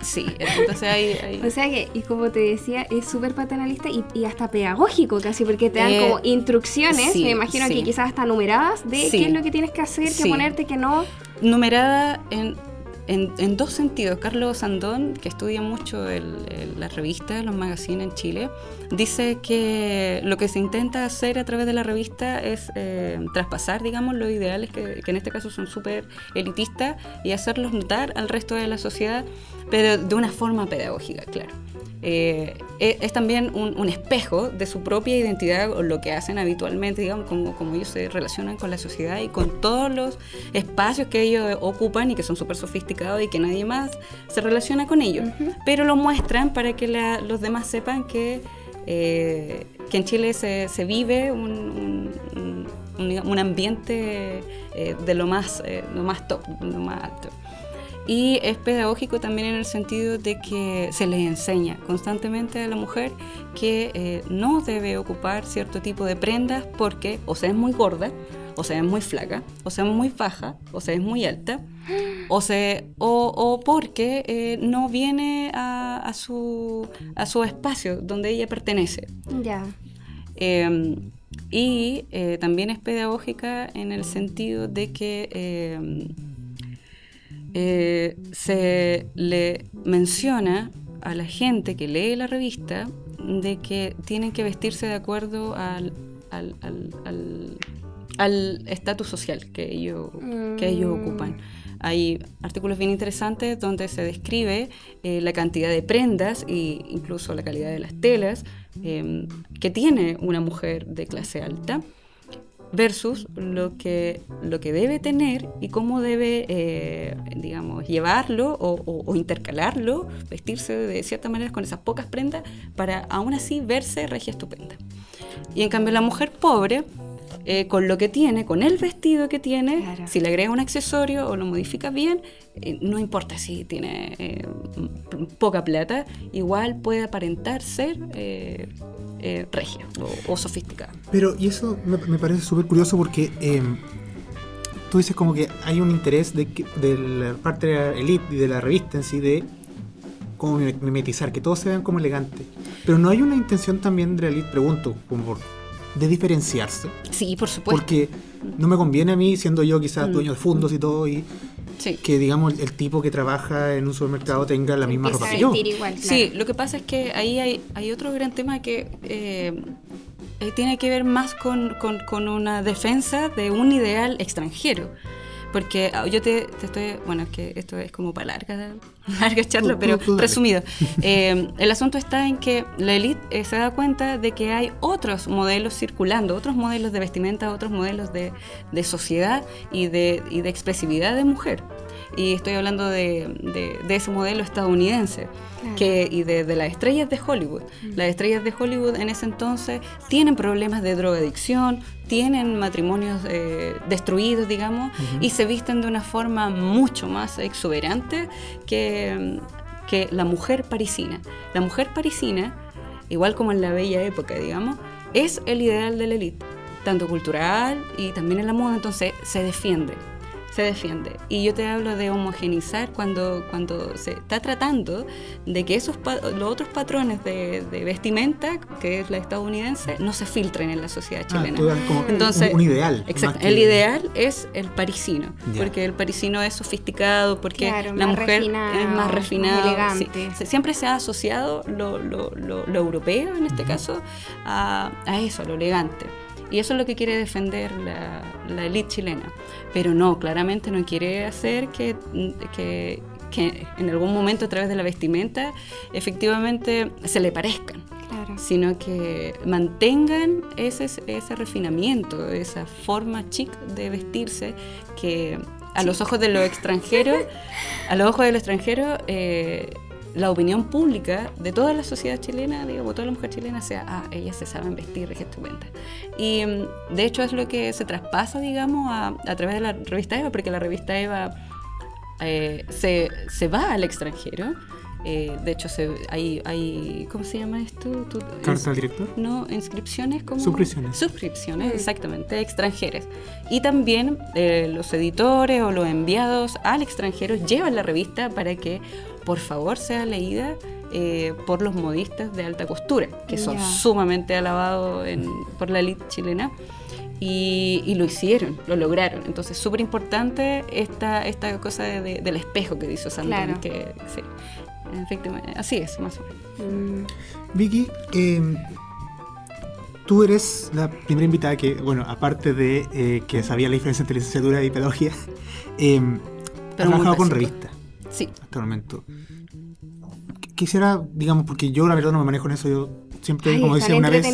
sí, entonces hay... hay- O sea que, y como te decía, es súper paternalista y, y hasta pedagógico casi, porque te dan Eh, como instrucciones, sí, me imagino sí. que quizás hasta numeradas, de Sí. qué es lo que tienes que hacer, qué ponerte, qué no. numerada en, en, en dos sentidos. Carlos Sandón, que estudia mucho el, el- las revistas, los magazines en Chile, dice que lo que se intenta hacer a través de la revista es eh, traspasar, digamos, los ideales que, que en este caso son súper elitistas y hacerlos notar al resto de la sociedad, pero de una forma pedagógica, claro. Eh, es, es también un, un espejo de su propia identidad o lo que hacen habitualmente, digamos, como, como ellos se relacionan con la sociedad y con todos los espacios que ellos ocupan y que son súper sofisticados y que nadie más se relaciona con ellos. Pero lo muestran para que la- los demás sepan que, eh, que en Chile se, se vive un, un- ambiente eh, de lo más, lo más top, lo más alto. Y es pedagógico también en el sentido de que se le enseña constantemente a la mujer que eh, no debe ocupar cierto tipo de prendas porque o sea es muy gorda, o sea es muy flaca, o sea es muy baja, o sea es muy alta, o, se, o, o porque eh, no viene a, a su, a su espacio donde ella pertenece. Ya. Eh, y eh, también es pedagógica en el sentido de que eh, se le menciona a la gente que lee la revista de que tienen que vestirse de acuerdo al al- al- al- al estatus social que ellos, que ellos Mm. ocupan. Hay artículos bien interesantes donde se describe eh, la cantidad de prendas e incluso la calidad de las telas eh, que tiene una mujer de clase alta versus lo que, lo que debe tener y cómo debe, eh, digamos, llevarlo o, o- intercalarlo, vestirse de cierta manera con esas pocas prendas para aún así verse regia estupenda. Y en cambio la mujer pobre, eh, con lo que tiene, con el vestido que tiene, Claro. si le agrega un accesorio o lo modifica bien, eh, no importa si tiene eh, poca plata, igual puede aparentar ser eh, eh, regia o, o sofisticada. Pero, y eso me, me parece súper curioso porque eh, tú dices como que hay un interés de, la parte de la elite y de la revista en sí de como mime- mimetizar, que todos se vean como elegantes. Pero no hay una intención también de la elite, pregunto, como por, de diferenciarse. Sí, por supuesto. Porque no me conviene a mí, siendo yo quizás Mm. dueño de fondos y todo, y Sí. que digamos el tipo que trabaja en un supermercado tenga la misma Empieza ropa que yo. vestir igual, claro. Sí, lo que pasa es que ahí hay, hay otro gran tema que eh, eh, tiene que ver más con, con- con una defensa de un ideal extranjero. Porque ah, yo te, te estoy, bueno, es que esto es como para larga, larga charla, pero resumido. Eh, el asunto está en que la élite eh, se da cuenta de que hay otros modelos circulando, otros modelos de vestimenta, otros modelos de, de sociedad y de, y de expresividad de mujer. Y estoy hablando de, de- de ese modelo estadounidense Claro. que, y de, de las estrellas de Hollywood. Las estrellas de Hollywood en ese entonces tienen problemas de drogadicción, tienen matrimonios eh, destruidos, digamos, y se visten de una forma mucho más exuberante que, que la mujer parisina. La mujer parisina, igual como en la bella época, digamos, es el ideal de la élite, tanto cultural y también en la moda, entonces se defiende se defiende. Y yo te hablo de homogenizar cuando, cuando se está tratando de que esos los otros patrones de, vestimenta, que es la estadounidense, no se filtren en la sociedad ah, chilena. Entonces, un, ideal. Exacto. El ideal es el parisino, porque el parisino es sofisticado, porque la mujer es más refinada. Siempre se ha asociado lo, lo, lo, europeo, en este caso, a, a eso, a lo elegante. Y eso es lo que quiere defender la, la élite chilena. Pero no, claramente no quiere hacer que, que, que, en algún momento a través de la vestimenta efectivamente se le parezcan. sino que mantengan ese, ese refinamiento, esa forma chic de vestirse que a los ojos de los extranjeros, a los ojos de los extranjeros, eh, la opinión pública de toda la sociedad chilena, digamos, toda la mujer chilena sea, ah, ellas se saben vestir, es estupenda. Y mm, de hecho es lo que se traspasa, digamos, a, a través de la revista Eva, porque la revista Eva eh, se, se, va al extranjero. Eh, de hecho, se, hay, hay, ¿cómo se llama esto? ¿Carta al director? No, inscripciones como... Suscripciones. Suscripciones, exactamente, extranjeras. Y también eh, los editores o los enviados al extranjero llevan la revista para que por favor sea leída eh, por los modistas de alta costura, que son sumamente alabados por la elite chilena. Y, lo hicieron, lo lograron. Entonces, súper importante esta, esta cosa del espejo que dice Sandra, que sí, efectivamente, así es, más o menos. Mm. Vicky, em, tú eres la primera invitada que, bueno, aparte de eh, que sabía la diferencia entre licenciatura y pedagogía, eh, ha trabajado con revistas. Sí. Hasta el momento. Quisiera, digamos, porque yo la verdad no me manejo en eso, yo siempre, como decía una vez,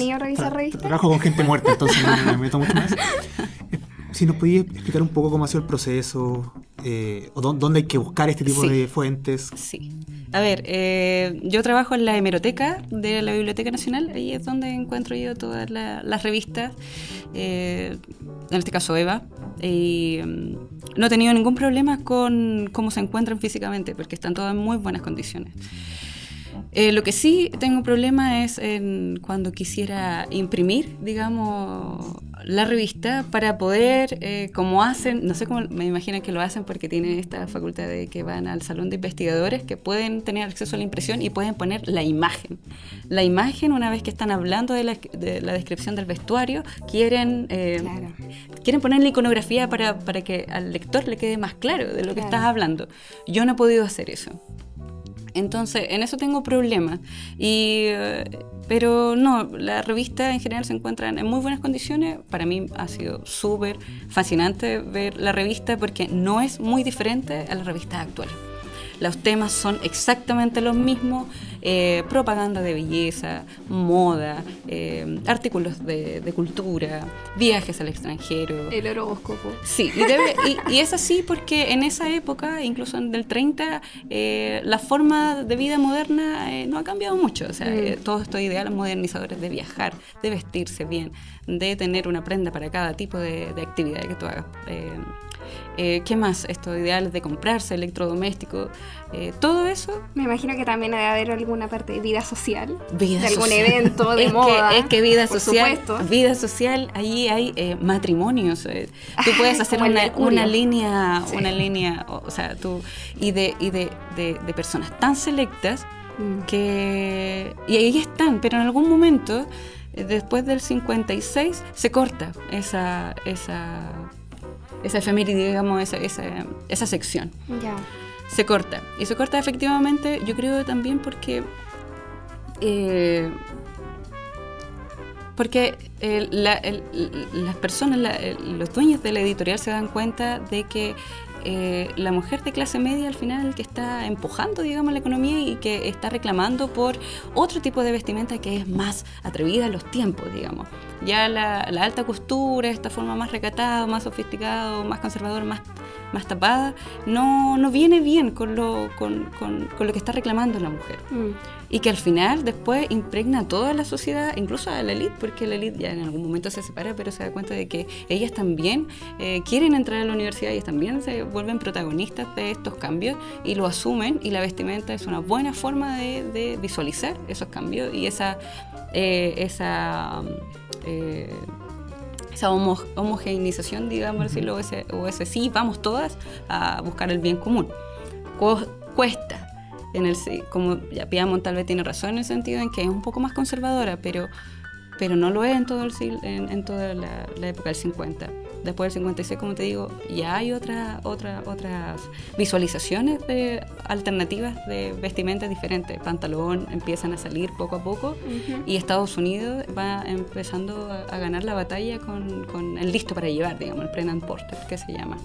trabajo con gente muerta, entonces no me meto mucho más. Eh, si nos podías explicar un poco cómo ha sido el proceso, eh, o dónde hay que buscar este tipo de fuentes. Sí. A ver, eh, yo trabajo en la hemeroteca de la Biblioteca Nacional, ahí es donde encuentro yo todas las revistas, en este caso Eva, y mm, no he tenido ningún problema con cómo se encuentran físicamente, porque están todas en muy buenas condiciones. Eh, lo que sí tengo problema es en cuando quisiera imprimir, digamos, la revista para poder, eh, como hacen, no sé cómo, me imagino que lo hacen porque tienen esta facultad de que van al salón de investigadores, que pueden tener acceso a la impresión y pueden poner la imagen. La imagen, una vez que están hablando de la, descripción del vestuario, quieren, eh, quieren poner la iconografía para, para, que al lector le quede más claro de lo que estás hablando. Yo no he podido hacer eso. Entonces, en eso tengo problemas. Y, pero no, la revista en general se encuentra en muy buenas condiciones. Para mí ha sido súper fascinante ver la revista porque no es muy diferente a la revista actual. Los temas son exactamente los mismos, eh, propaganda de belleza, moda, eh, artículos de, cultura, viajes al extranjero. El horóscopo. Sí, y, es así porque en esa época, incluso en el 30, eh, la forma de vida moderna no ha cambiado mucho. O sea, mm. todos estos ideales modernizadores de viajar, de vestirse bien, de tener una prenda para cada tipo de, de actividad que tú hagas eh, ¿Qué más? Estos ideales de comprarse electrodomésticos, eh, todo eso. Me imagino que también debe haber alguna parte de vida social. Vida de algún evento de moda. es que vida social, vida social, allí hay eh, matrimonios. tú puedes hacer una, una, línea, una línea, o sea, tú, y de, y de, de, personas tan selectas mm. que. Y ahí están, pero en algún momento después del 56 se corta esa, esa esa efeméride, digamos, esa, esa, esa sección. Se corta. Y se corta efectivamente, yo creo también porque... Eh, porque las personas, los dueños de la editorial se dan cuenta de que eh, la mujer de clase media al final que está empujando, digamos, la economía y que está reclamando por otro tipo de vestimenta que es más atrevida a los tiempos, digamos. Ya la, alta costura, esta forma más recatada, más sofisticada, más conservadora, más, más tapada, no, no viene bien con lo, con, con, con lo que está reclamando la mujer. Mm. Y que al final después impregna a toda la sociedad, incluso a la élite, porque la élite ya en algún momento se separa, pero se da cuenta de que ellas también eh, quieren entrar a la universidad, ellas también se vuelven protagonistas de estos cambios y lo asumen y la vestimenta es una buena forma de, de visualizar esos cambios y esa, eh, esa, eh, esa homo- homogeneización, digamos decirlo, o ese, o ese sí, vamos todas a buscar el bien común. Cu- cuesta. En el, como ya Piamont tal vez tiene razón en el sentido en que es un poco más conservadora, pero, pero no lo es en, todo el, en, en toda la, la época del 50. Después del 56, como te digo, ya hay otra, otra, otras visualizaciones de alternativas de vestimentas diferentes. Pantalón empiezan a salir poco a poco y Estados Unidos va empezando a, a ganar la batalla con, con el listo para llevar, digamos, el Prenant Porter, que se llama.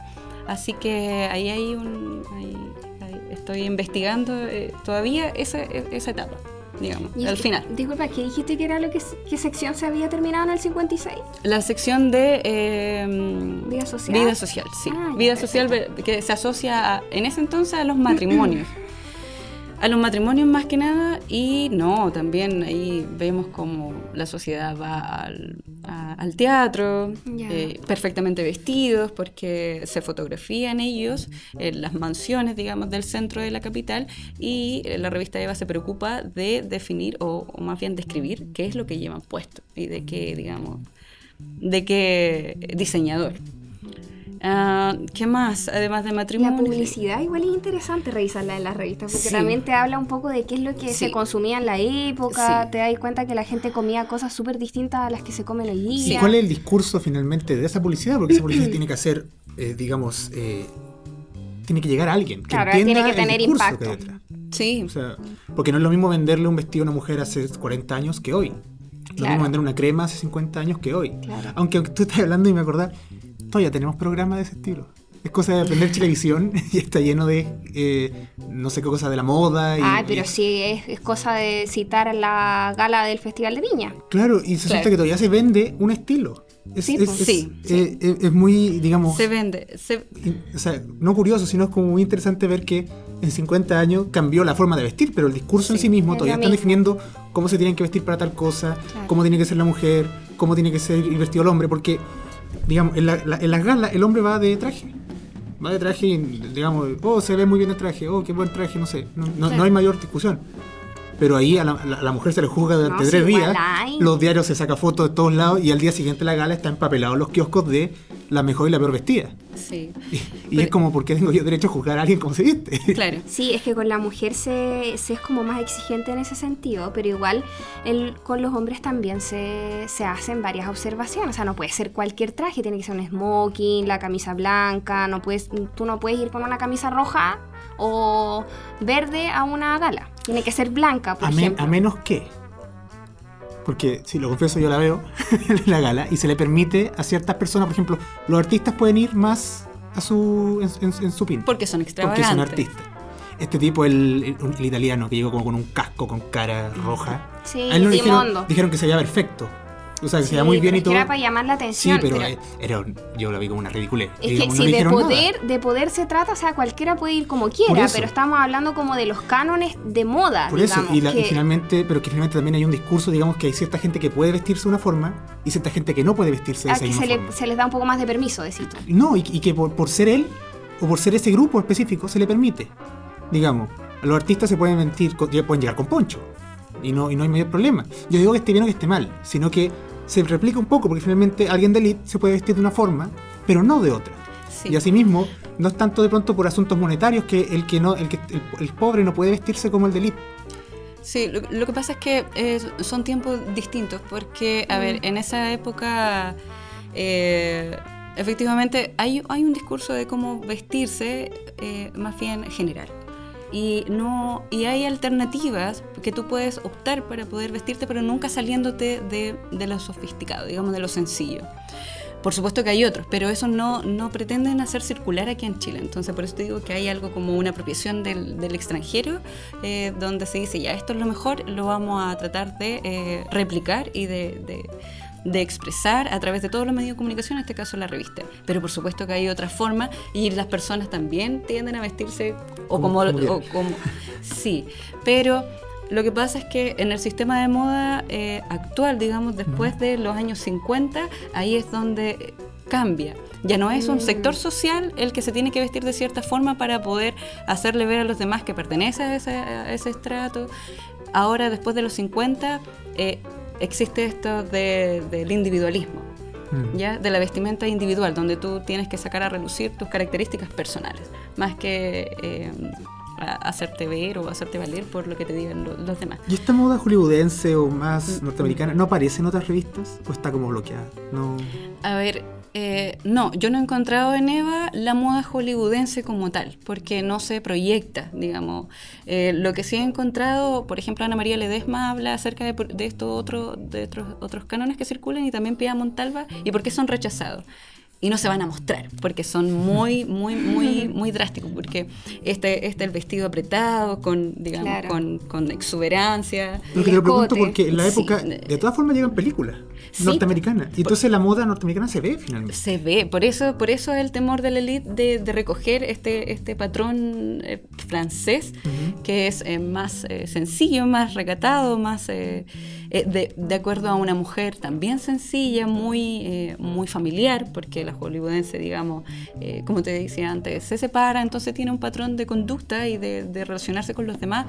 Así que ahí hay un... ahí- ahí estoy investigando eh, todavía esa, esa etapa, digamos, Y al final. Disculpa, ¿qué dijiste que era lo que qué sección se había terminado en el 56? La sección de... eh, Vida social. Vida social, sí. Ah, vida social que se asocia a- en ese entonces a los matrimonios. A los matrimonios más que nada y no, también ahí vemos como la sociedad va al, a- al teatro, eh, perfectamente vestidos porque se fotografían ellos en las mansiones, digamos, del centro de la capital y eh, la revista Eva se preocupa de definir o, o más bien describir qué es lo que llevan puesto y de qué, digamos, de qué diseñador. Ah, ¿Qué más? Además de La matrimonio. publicidad igual es interesante revisarla en las revistas, porque Sí. también te habla un poco de qué es lo que Sí. se consumía en la época, Sí. te das cuenta que la gente comía cosas súper distintas a las que se comen hoy ¿Y día. cuál es el discurso finalmente de esa publicidad? Porque esa publicidad tiene que hacer, eh, digamos, eh, tiene que llegar a alguien que Claro, entienda tiene que tener discurso impacto. que. Sí, O sea, porque no es lo mismo venderle un vestido a una mujer hace 40 años que hoy. No es lo Claro. mismo vender una crema hace 50 años que hoy. Claro. Aunque, aunque tú estás hablando y me acordás, todavía tenemos programas de ese estilo. Es cosa de aprender televisión y está lleno de eh, no sé qué cosa de la moda. Y, Ay, pero y- sí, es, es cosa de citar la gala del Festival de Viña. Claro, y se Claro. resulta que todavía se vende un estilo. Es, Sí, es- pues. es- Sí, eh, eh, es muy, digamos, se vende. se- o sea, no curioso, sino es como muy interesante ver que en 50 años cambió la forma de vestir, pero el discurso en Sí, mismo es todavía están mismo. definiendo cómo se tienen que vestir para tal cosa, Claro. cómo tiene que ser la mujer, cómo tiene que ser el vestido el hombre, porque, digamos, en, la- la- en las galas el hombre va de traje. Va de traje y, digamos, oh, se ve muy bien el traje, oh, qué buen traje, no sé. No, no- Claro. no hay mayor discusión. Pero ahí a la, a la- mujer se le juzga durante No, tres días. hay. Los diarios se saca fotos de todos lados y al día siguiente la gala está empapelado los kioscos de la mejor y la peor vestida. sí, Y, y Pero- es como, ¿por qué tengo yo derecho a juzgar a alguien como se viste? claro. Sí, es que con la mujer se, se es como más exigente en ese sentido, pero igual el, con los hombres también se, se hacen varias observaciones. O sea, no puede ser cualquier traje, tiene que ser un smoking, la camisa blanca, no puedes, tú no puedes ir con una camisa roja o verde a una gala. Tiene que ser blanca, por A, me- ejemplo. a menos que. Porque, si lo confieso, yo la veo en la gala y se le permite a ciertas personas, por ejemplo, los artistas pueden ir más a su, en, en- en su pinta. Porque son Porque extravagantes. son artistas. Este tipo, el, el- el italiano que llegó como con un casco con cara roja. Sí, a él no le dijeron, dijeron que se veía perfecto. O sea, que se Sí, veía muy bien y todo. Era para llamar la Sí, atención. pero, pero- eh, era, yo la vi como una ridiculez. Es que si no de nada. poder, de poder se trata, o sea, cualquiera puede ir como quiera, pero estamos hablando como de los cánones de moda, Por eso, y, la- y que- finalmente, pero que finalmente también hay un discurso, digamos, que hay cierta gente que puede vestirse de una forma y cierta gente que no puede vestirse de a esa que misma se, le- se les da un poco más de permiso, decís tú. No, y, y que por, por ser él o por ser ese grupo específico se le permite. Digamos, los artistas se pueden mentir, pueden llegar con poncho y no, y no hay mayor problema. Yo digo que esté bien o que esté mal, sino que se replica un poco porque finalmente alguien de elite se puede vestir de una forma, pero no de otra. Sí. Y asimismo, no es tanto de pronto por asuntos monetarios que el que no, el que el, el pobre no puede vestirse como el de elite. Sí, lo, lo que pasa es que eh, son tiempos distintos, porque, a ver, en esa época, eh, efectivamente, hay, hay un discurso de cómo vestirse eh, más bien general. Y, no, y hay alternativas que tú puedes optar para poder vestirte, pero nunca saliéndote de, de lo sofisticado, digamos, de lo sencillo. Por supuesto que hay otros, pero esos no, no pretenden hacer circular aquí en Chile. Entonces, por eso te digo que hay algo como una apropiación del, del extranjero, eh, donde se dice, ya, esto es lo mejor, lo vamos a tratar de eh, replicar y de, de- de expresar a través de todos los medios de comunicación, en este caso la revista. Pero por supuesto que hay otras formas y las personas también tienden a vestirse o Como- o sí, pero lo que pasa es que en el sistema de moda eh, actual, digamos, después de los años 50, ahí es donde cambia. Ya no es un sector social el que se tiene que vestir de cierta forma para poder hacerle ver a los demás que pertenece a ese, a ese estrato. Ahora, después de los 50, eh, existe esto de- del individualismo. Mm. ¿ya? de la vestimenta individual, donde tú tienes que sacar a relucir tus características personales, más que eh, hacerte ver o hacerte valer por lo que te digan lo- los demás. ¿Y esta moda hollywoodense o Mm, más norteamericana no aparece en otras revistas? ¿O está como bloqueada? No. A ver, eh, no, yo no he encontrado en Eva la moda hollywoodense como tal, porque no se proyecta, digamos. Eh, lo que sí he encontrado, por ejemplo, Ana María Ledesma habla acerca de, de otro, de otros, otros cánones que circulan y también Pia Montalva y por qué son rechazados. Y no se van a mostrar, porque son muy, muy, muy, muy drásticos, porque este, este el vestido apretado, con, digamos, Claro. con, con exuberancia. Lo que te lo pregunto porque en la Sí. época, de todas formas, llegan películas Sí. norteamericanas. Y entonces la moda norteamericana se ve finalmente. Se ve, por eso, por eso el temor de la élite de, de recoger este, este patrón eh, francés, que es eh, más eh, sencillo, más recatado, más eh, de, de acuerdo a una mujer también sencilla, muy, eh, muy familiar, porque la hollywoodense, digamos, eh, como te decía antes, se separa, entonces tiene un patrón de conducta y de, de relacionarse con los demás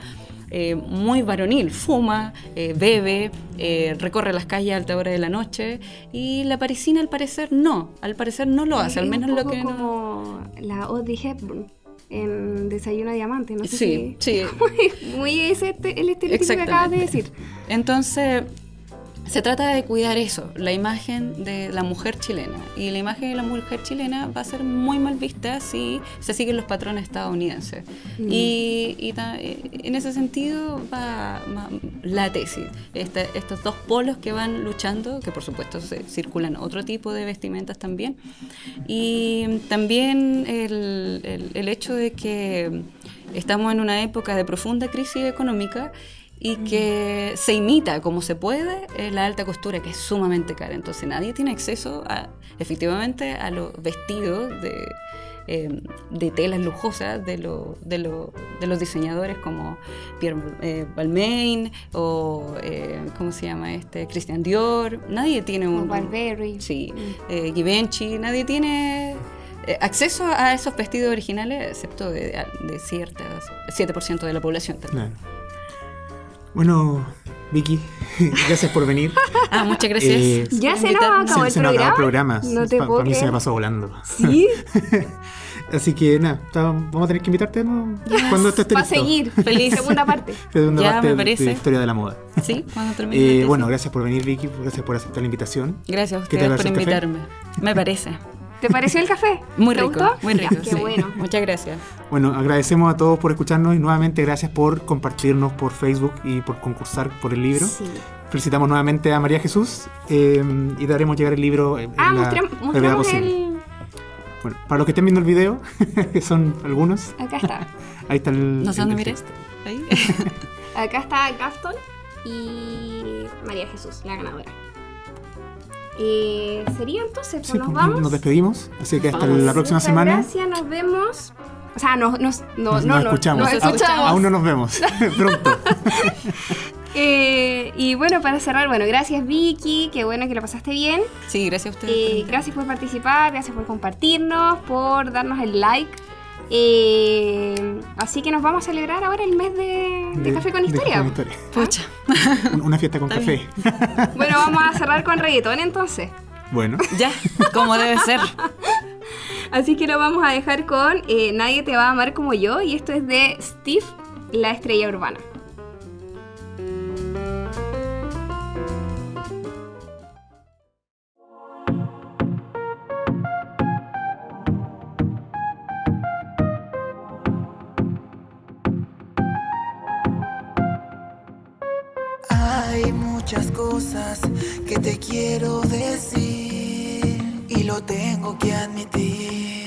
muy varonil, fuma, bebe, recorre las calles a alta hora de la noche y la parisina al parecer no, al parecer no lo hace, al menos un lo que no... la Audrey Hepburn en Desayuno Diamante, no sé Sí, si... sí. Muy, muy ese este- el estereotipo que acabas de decir. Entonces, se trata de cuidar eso, la imagen de la mujer chilena. Y la imagen de la mujer chilena va a ser muy mal vista si se siguen los patrones estadounidenses. Y, y ta- eh, en ese sentido va, va la tesis. Este- estos dos polos que van luchando, que por supuesto se circulan otro tipo de vestimentas también. Y también el, el- el hecho de que estamos en una época de profunda crisis económica y que se imita como se puede eh, la alta costura, que es sumamente cara. Entonces nadie tiene acceso a, efectivamente a los vestidos de, eh, de telas lujosas de, lo- de, lo- de los diseñadores como Pierre eh, Balmain o, eh, ¿cómo se llama este? Christian Dior. Nadie tiene O un... Burberry. Sí, eh, Givenchy, nadie tiene eh, acceso a esos vestidos originales, excepto de, de ciertas 7% de la población. Bueno, Vicky, gracias por venir. Ah, muchas gracias. Eh, Ya se nos acabó se, el el programa. No te Pa- puedo para mí se me pasó volando. ¿Sí? Así que nada, vamos a tener que invitarte ¿no? cuando esto esté Va a listo. seguir. Feliz. Segunda parte. Segunda Ya, parte me de- parece. de historia de la moda. Sí, cuando termine. Eh, bueno, gracias por venir, Vicky. Gracias por aceptar la invitación. Gracias a ¿Qué te ustedes por invitarme. Me parece. ¿Te pareció el café? Muy ¿Te rico. gustó? Muy Ya, rico. qué sí. bueno. Muchas gracias. Bueno, agradecemos a todos por escucharnos y nuevamente gracias por compartirnos por Facebook y por concursar por el libro. Sí. Felicitamos nuevamente a María Jesús eh, y daremos llegar el libro en Ah, mostramos el... Bueno, para los que estén viendo el video, que son algunos, Acá está. ahí está el. No sé dónde texto. Ahí. Acá está Gaston y María Jesús, la ganadora. Eh, ¿Sería entonces? Pues Sí, nos pues, vamos. nos despedimos, así que hasta Vamos. la próxima Muchas semana. Gracias, nos vemos. O sea, nos, nos, no, Nos, no, nos no, escuchamos. nos A- escuchamos. Aún no nos vemos. Pronto. Eh, y bueno, para cerrar, bueno, gracias Vicky, qué bueno que lo pasaste bien. Sí, gracias a ustedes. Eh, gracias por participar, gracias por compartirnos, por darnos el like. Eh, así que nos vamos a celebrar ahora el mes de, de Café con Historia. Café con Historia. Pucha. Un- Una fiesta con Está café. Bueno, vamos a cerrar con reggaetón entonces. Bueno, Ya, como debe ser. Así que lo vamos a dejar con eh, Nadie te va a amar como yo. Y esto es de Steve, la estrella urbana. Muchas cosas que te quiero decir y lo tengo que admitir.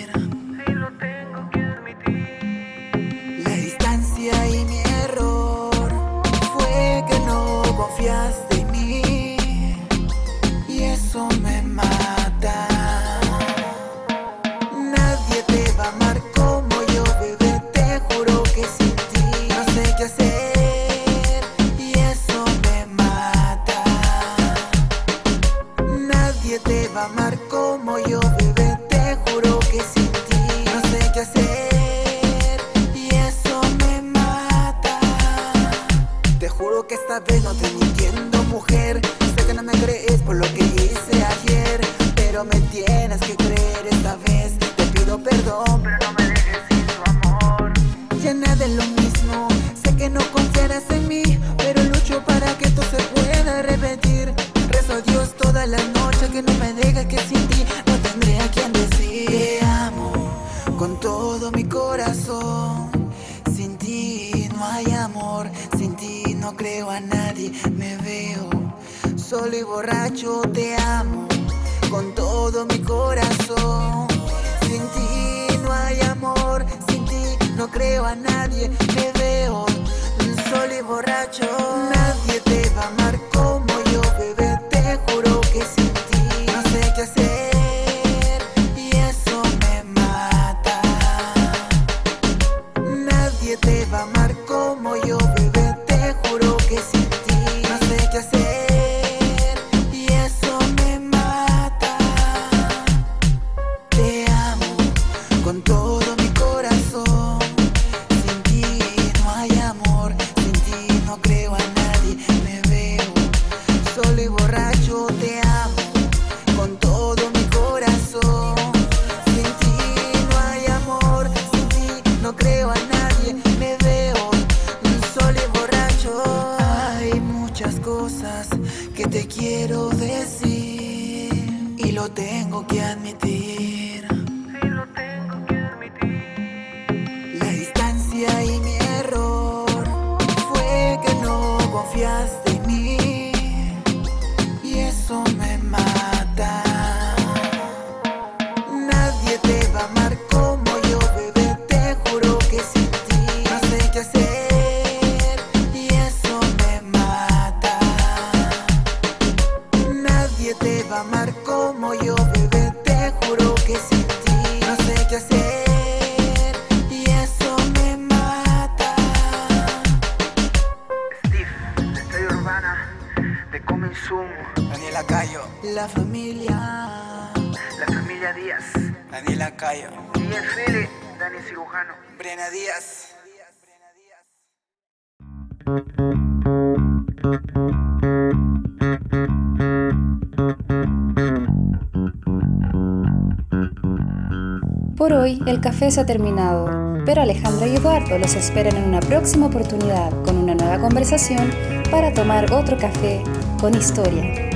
hoy el café se ha terminado, pero Alejandra y Eduardo los esperan en una próxima oportunidad con una nueva conversación para tomar otro café con historia.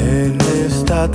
En esta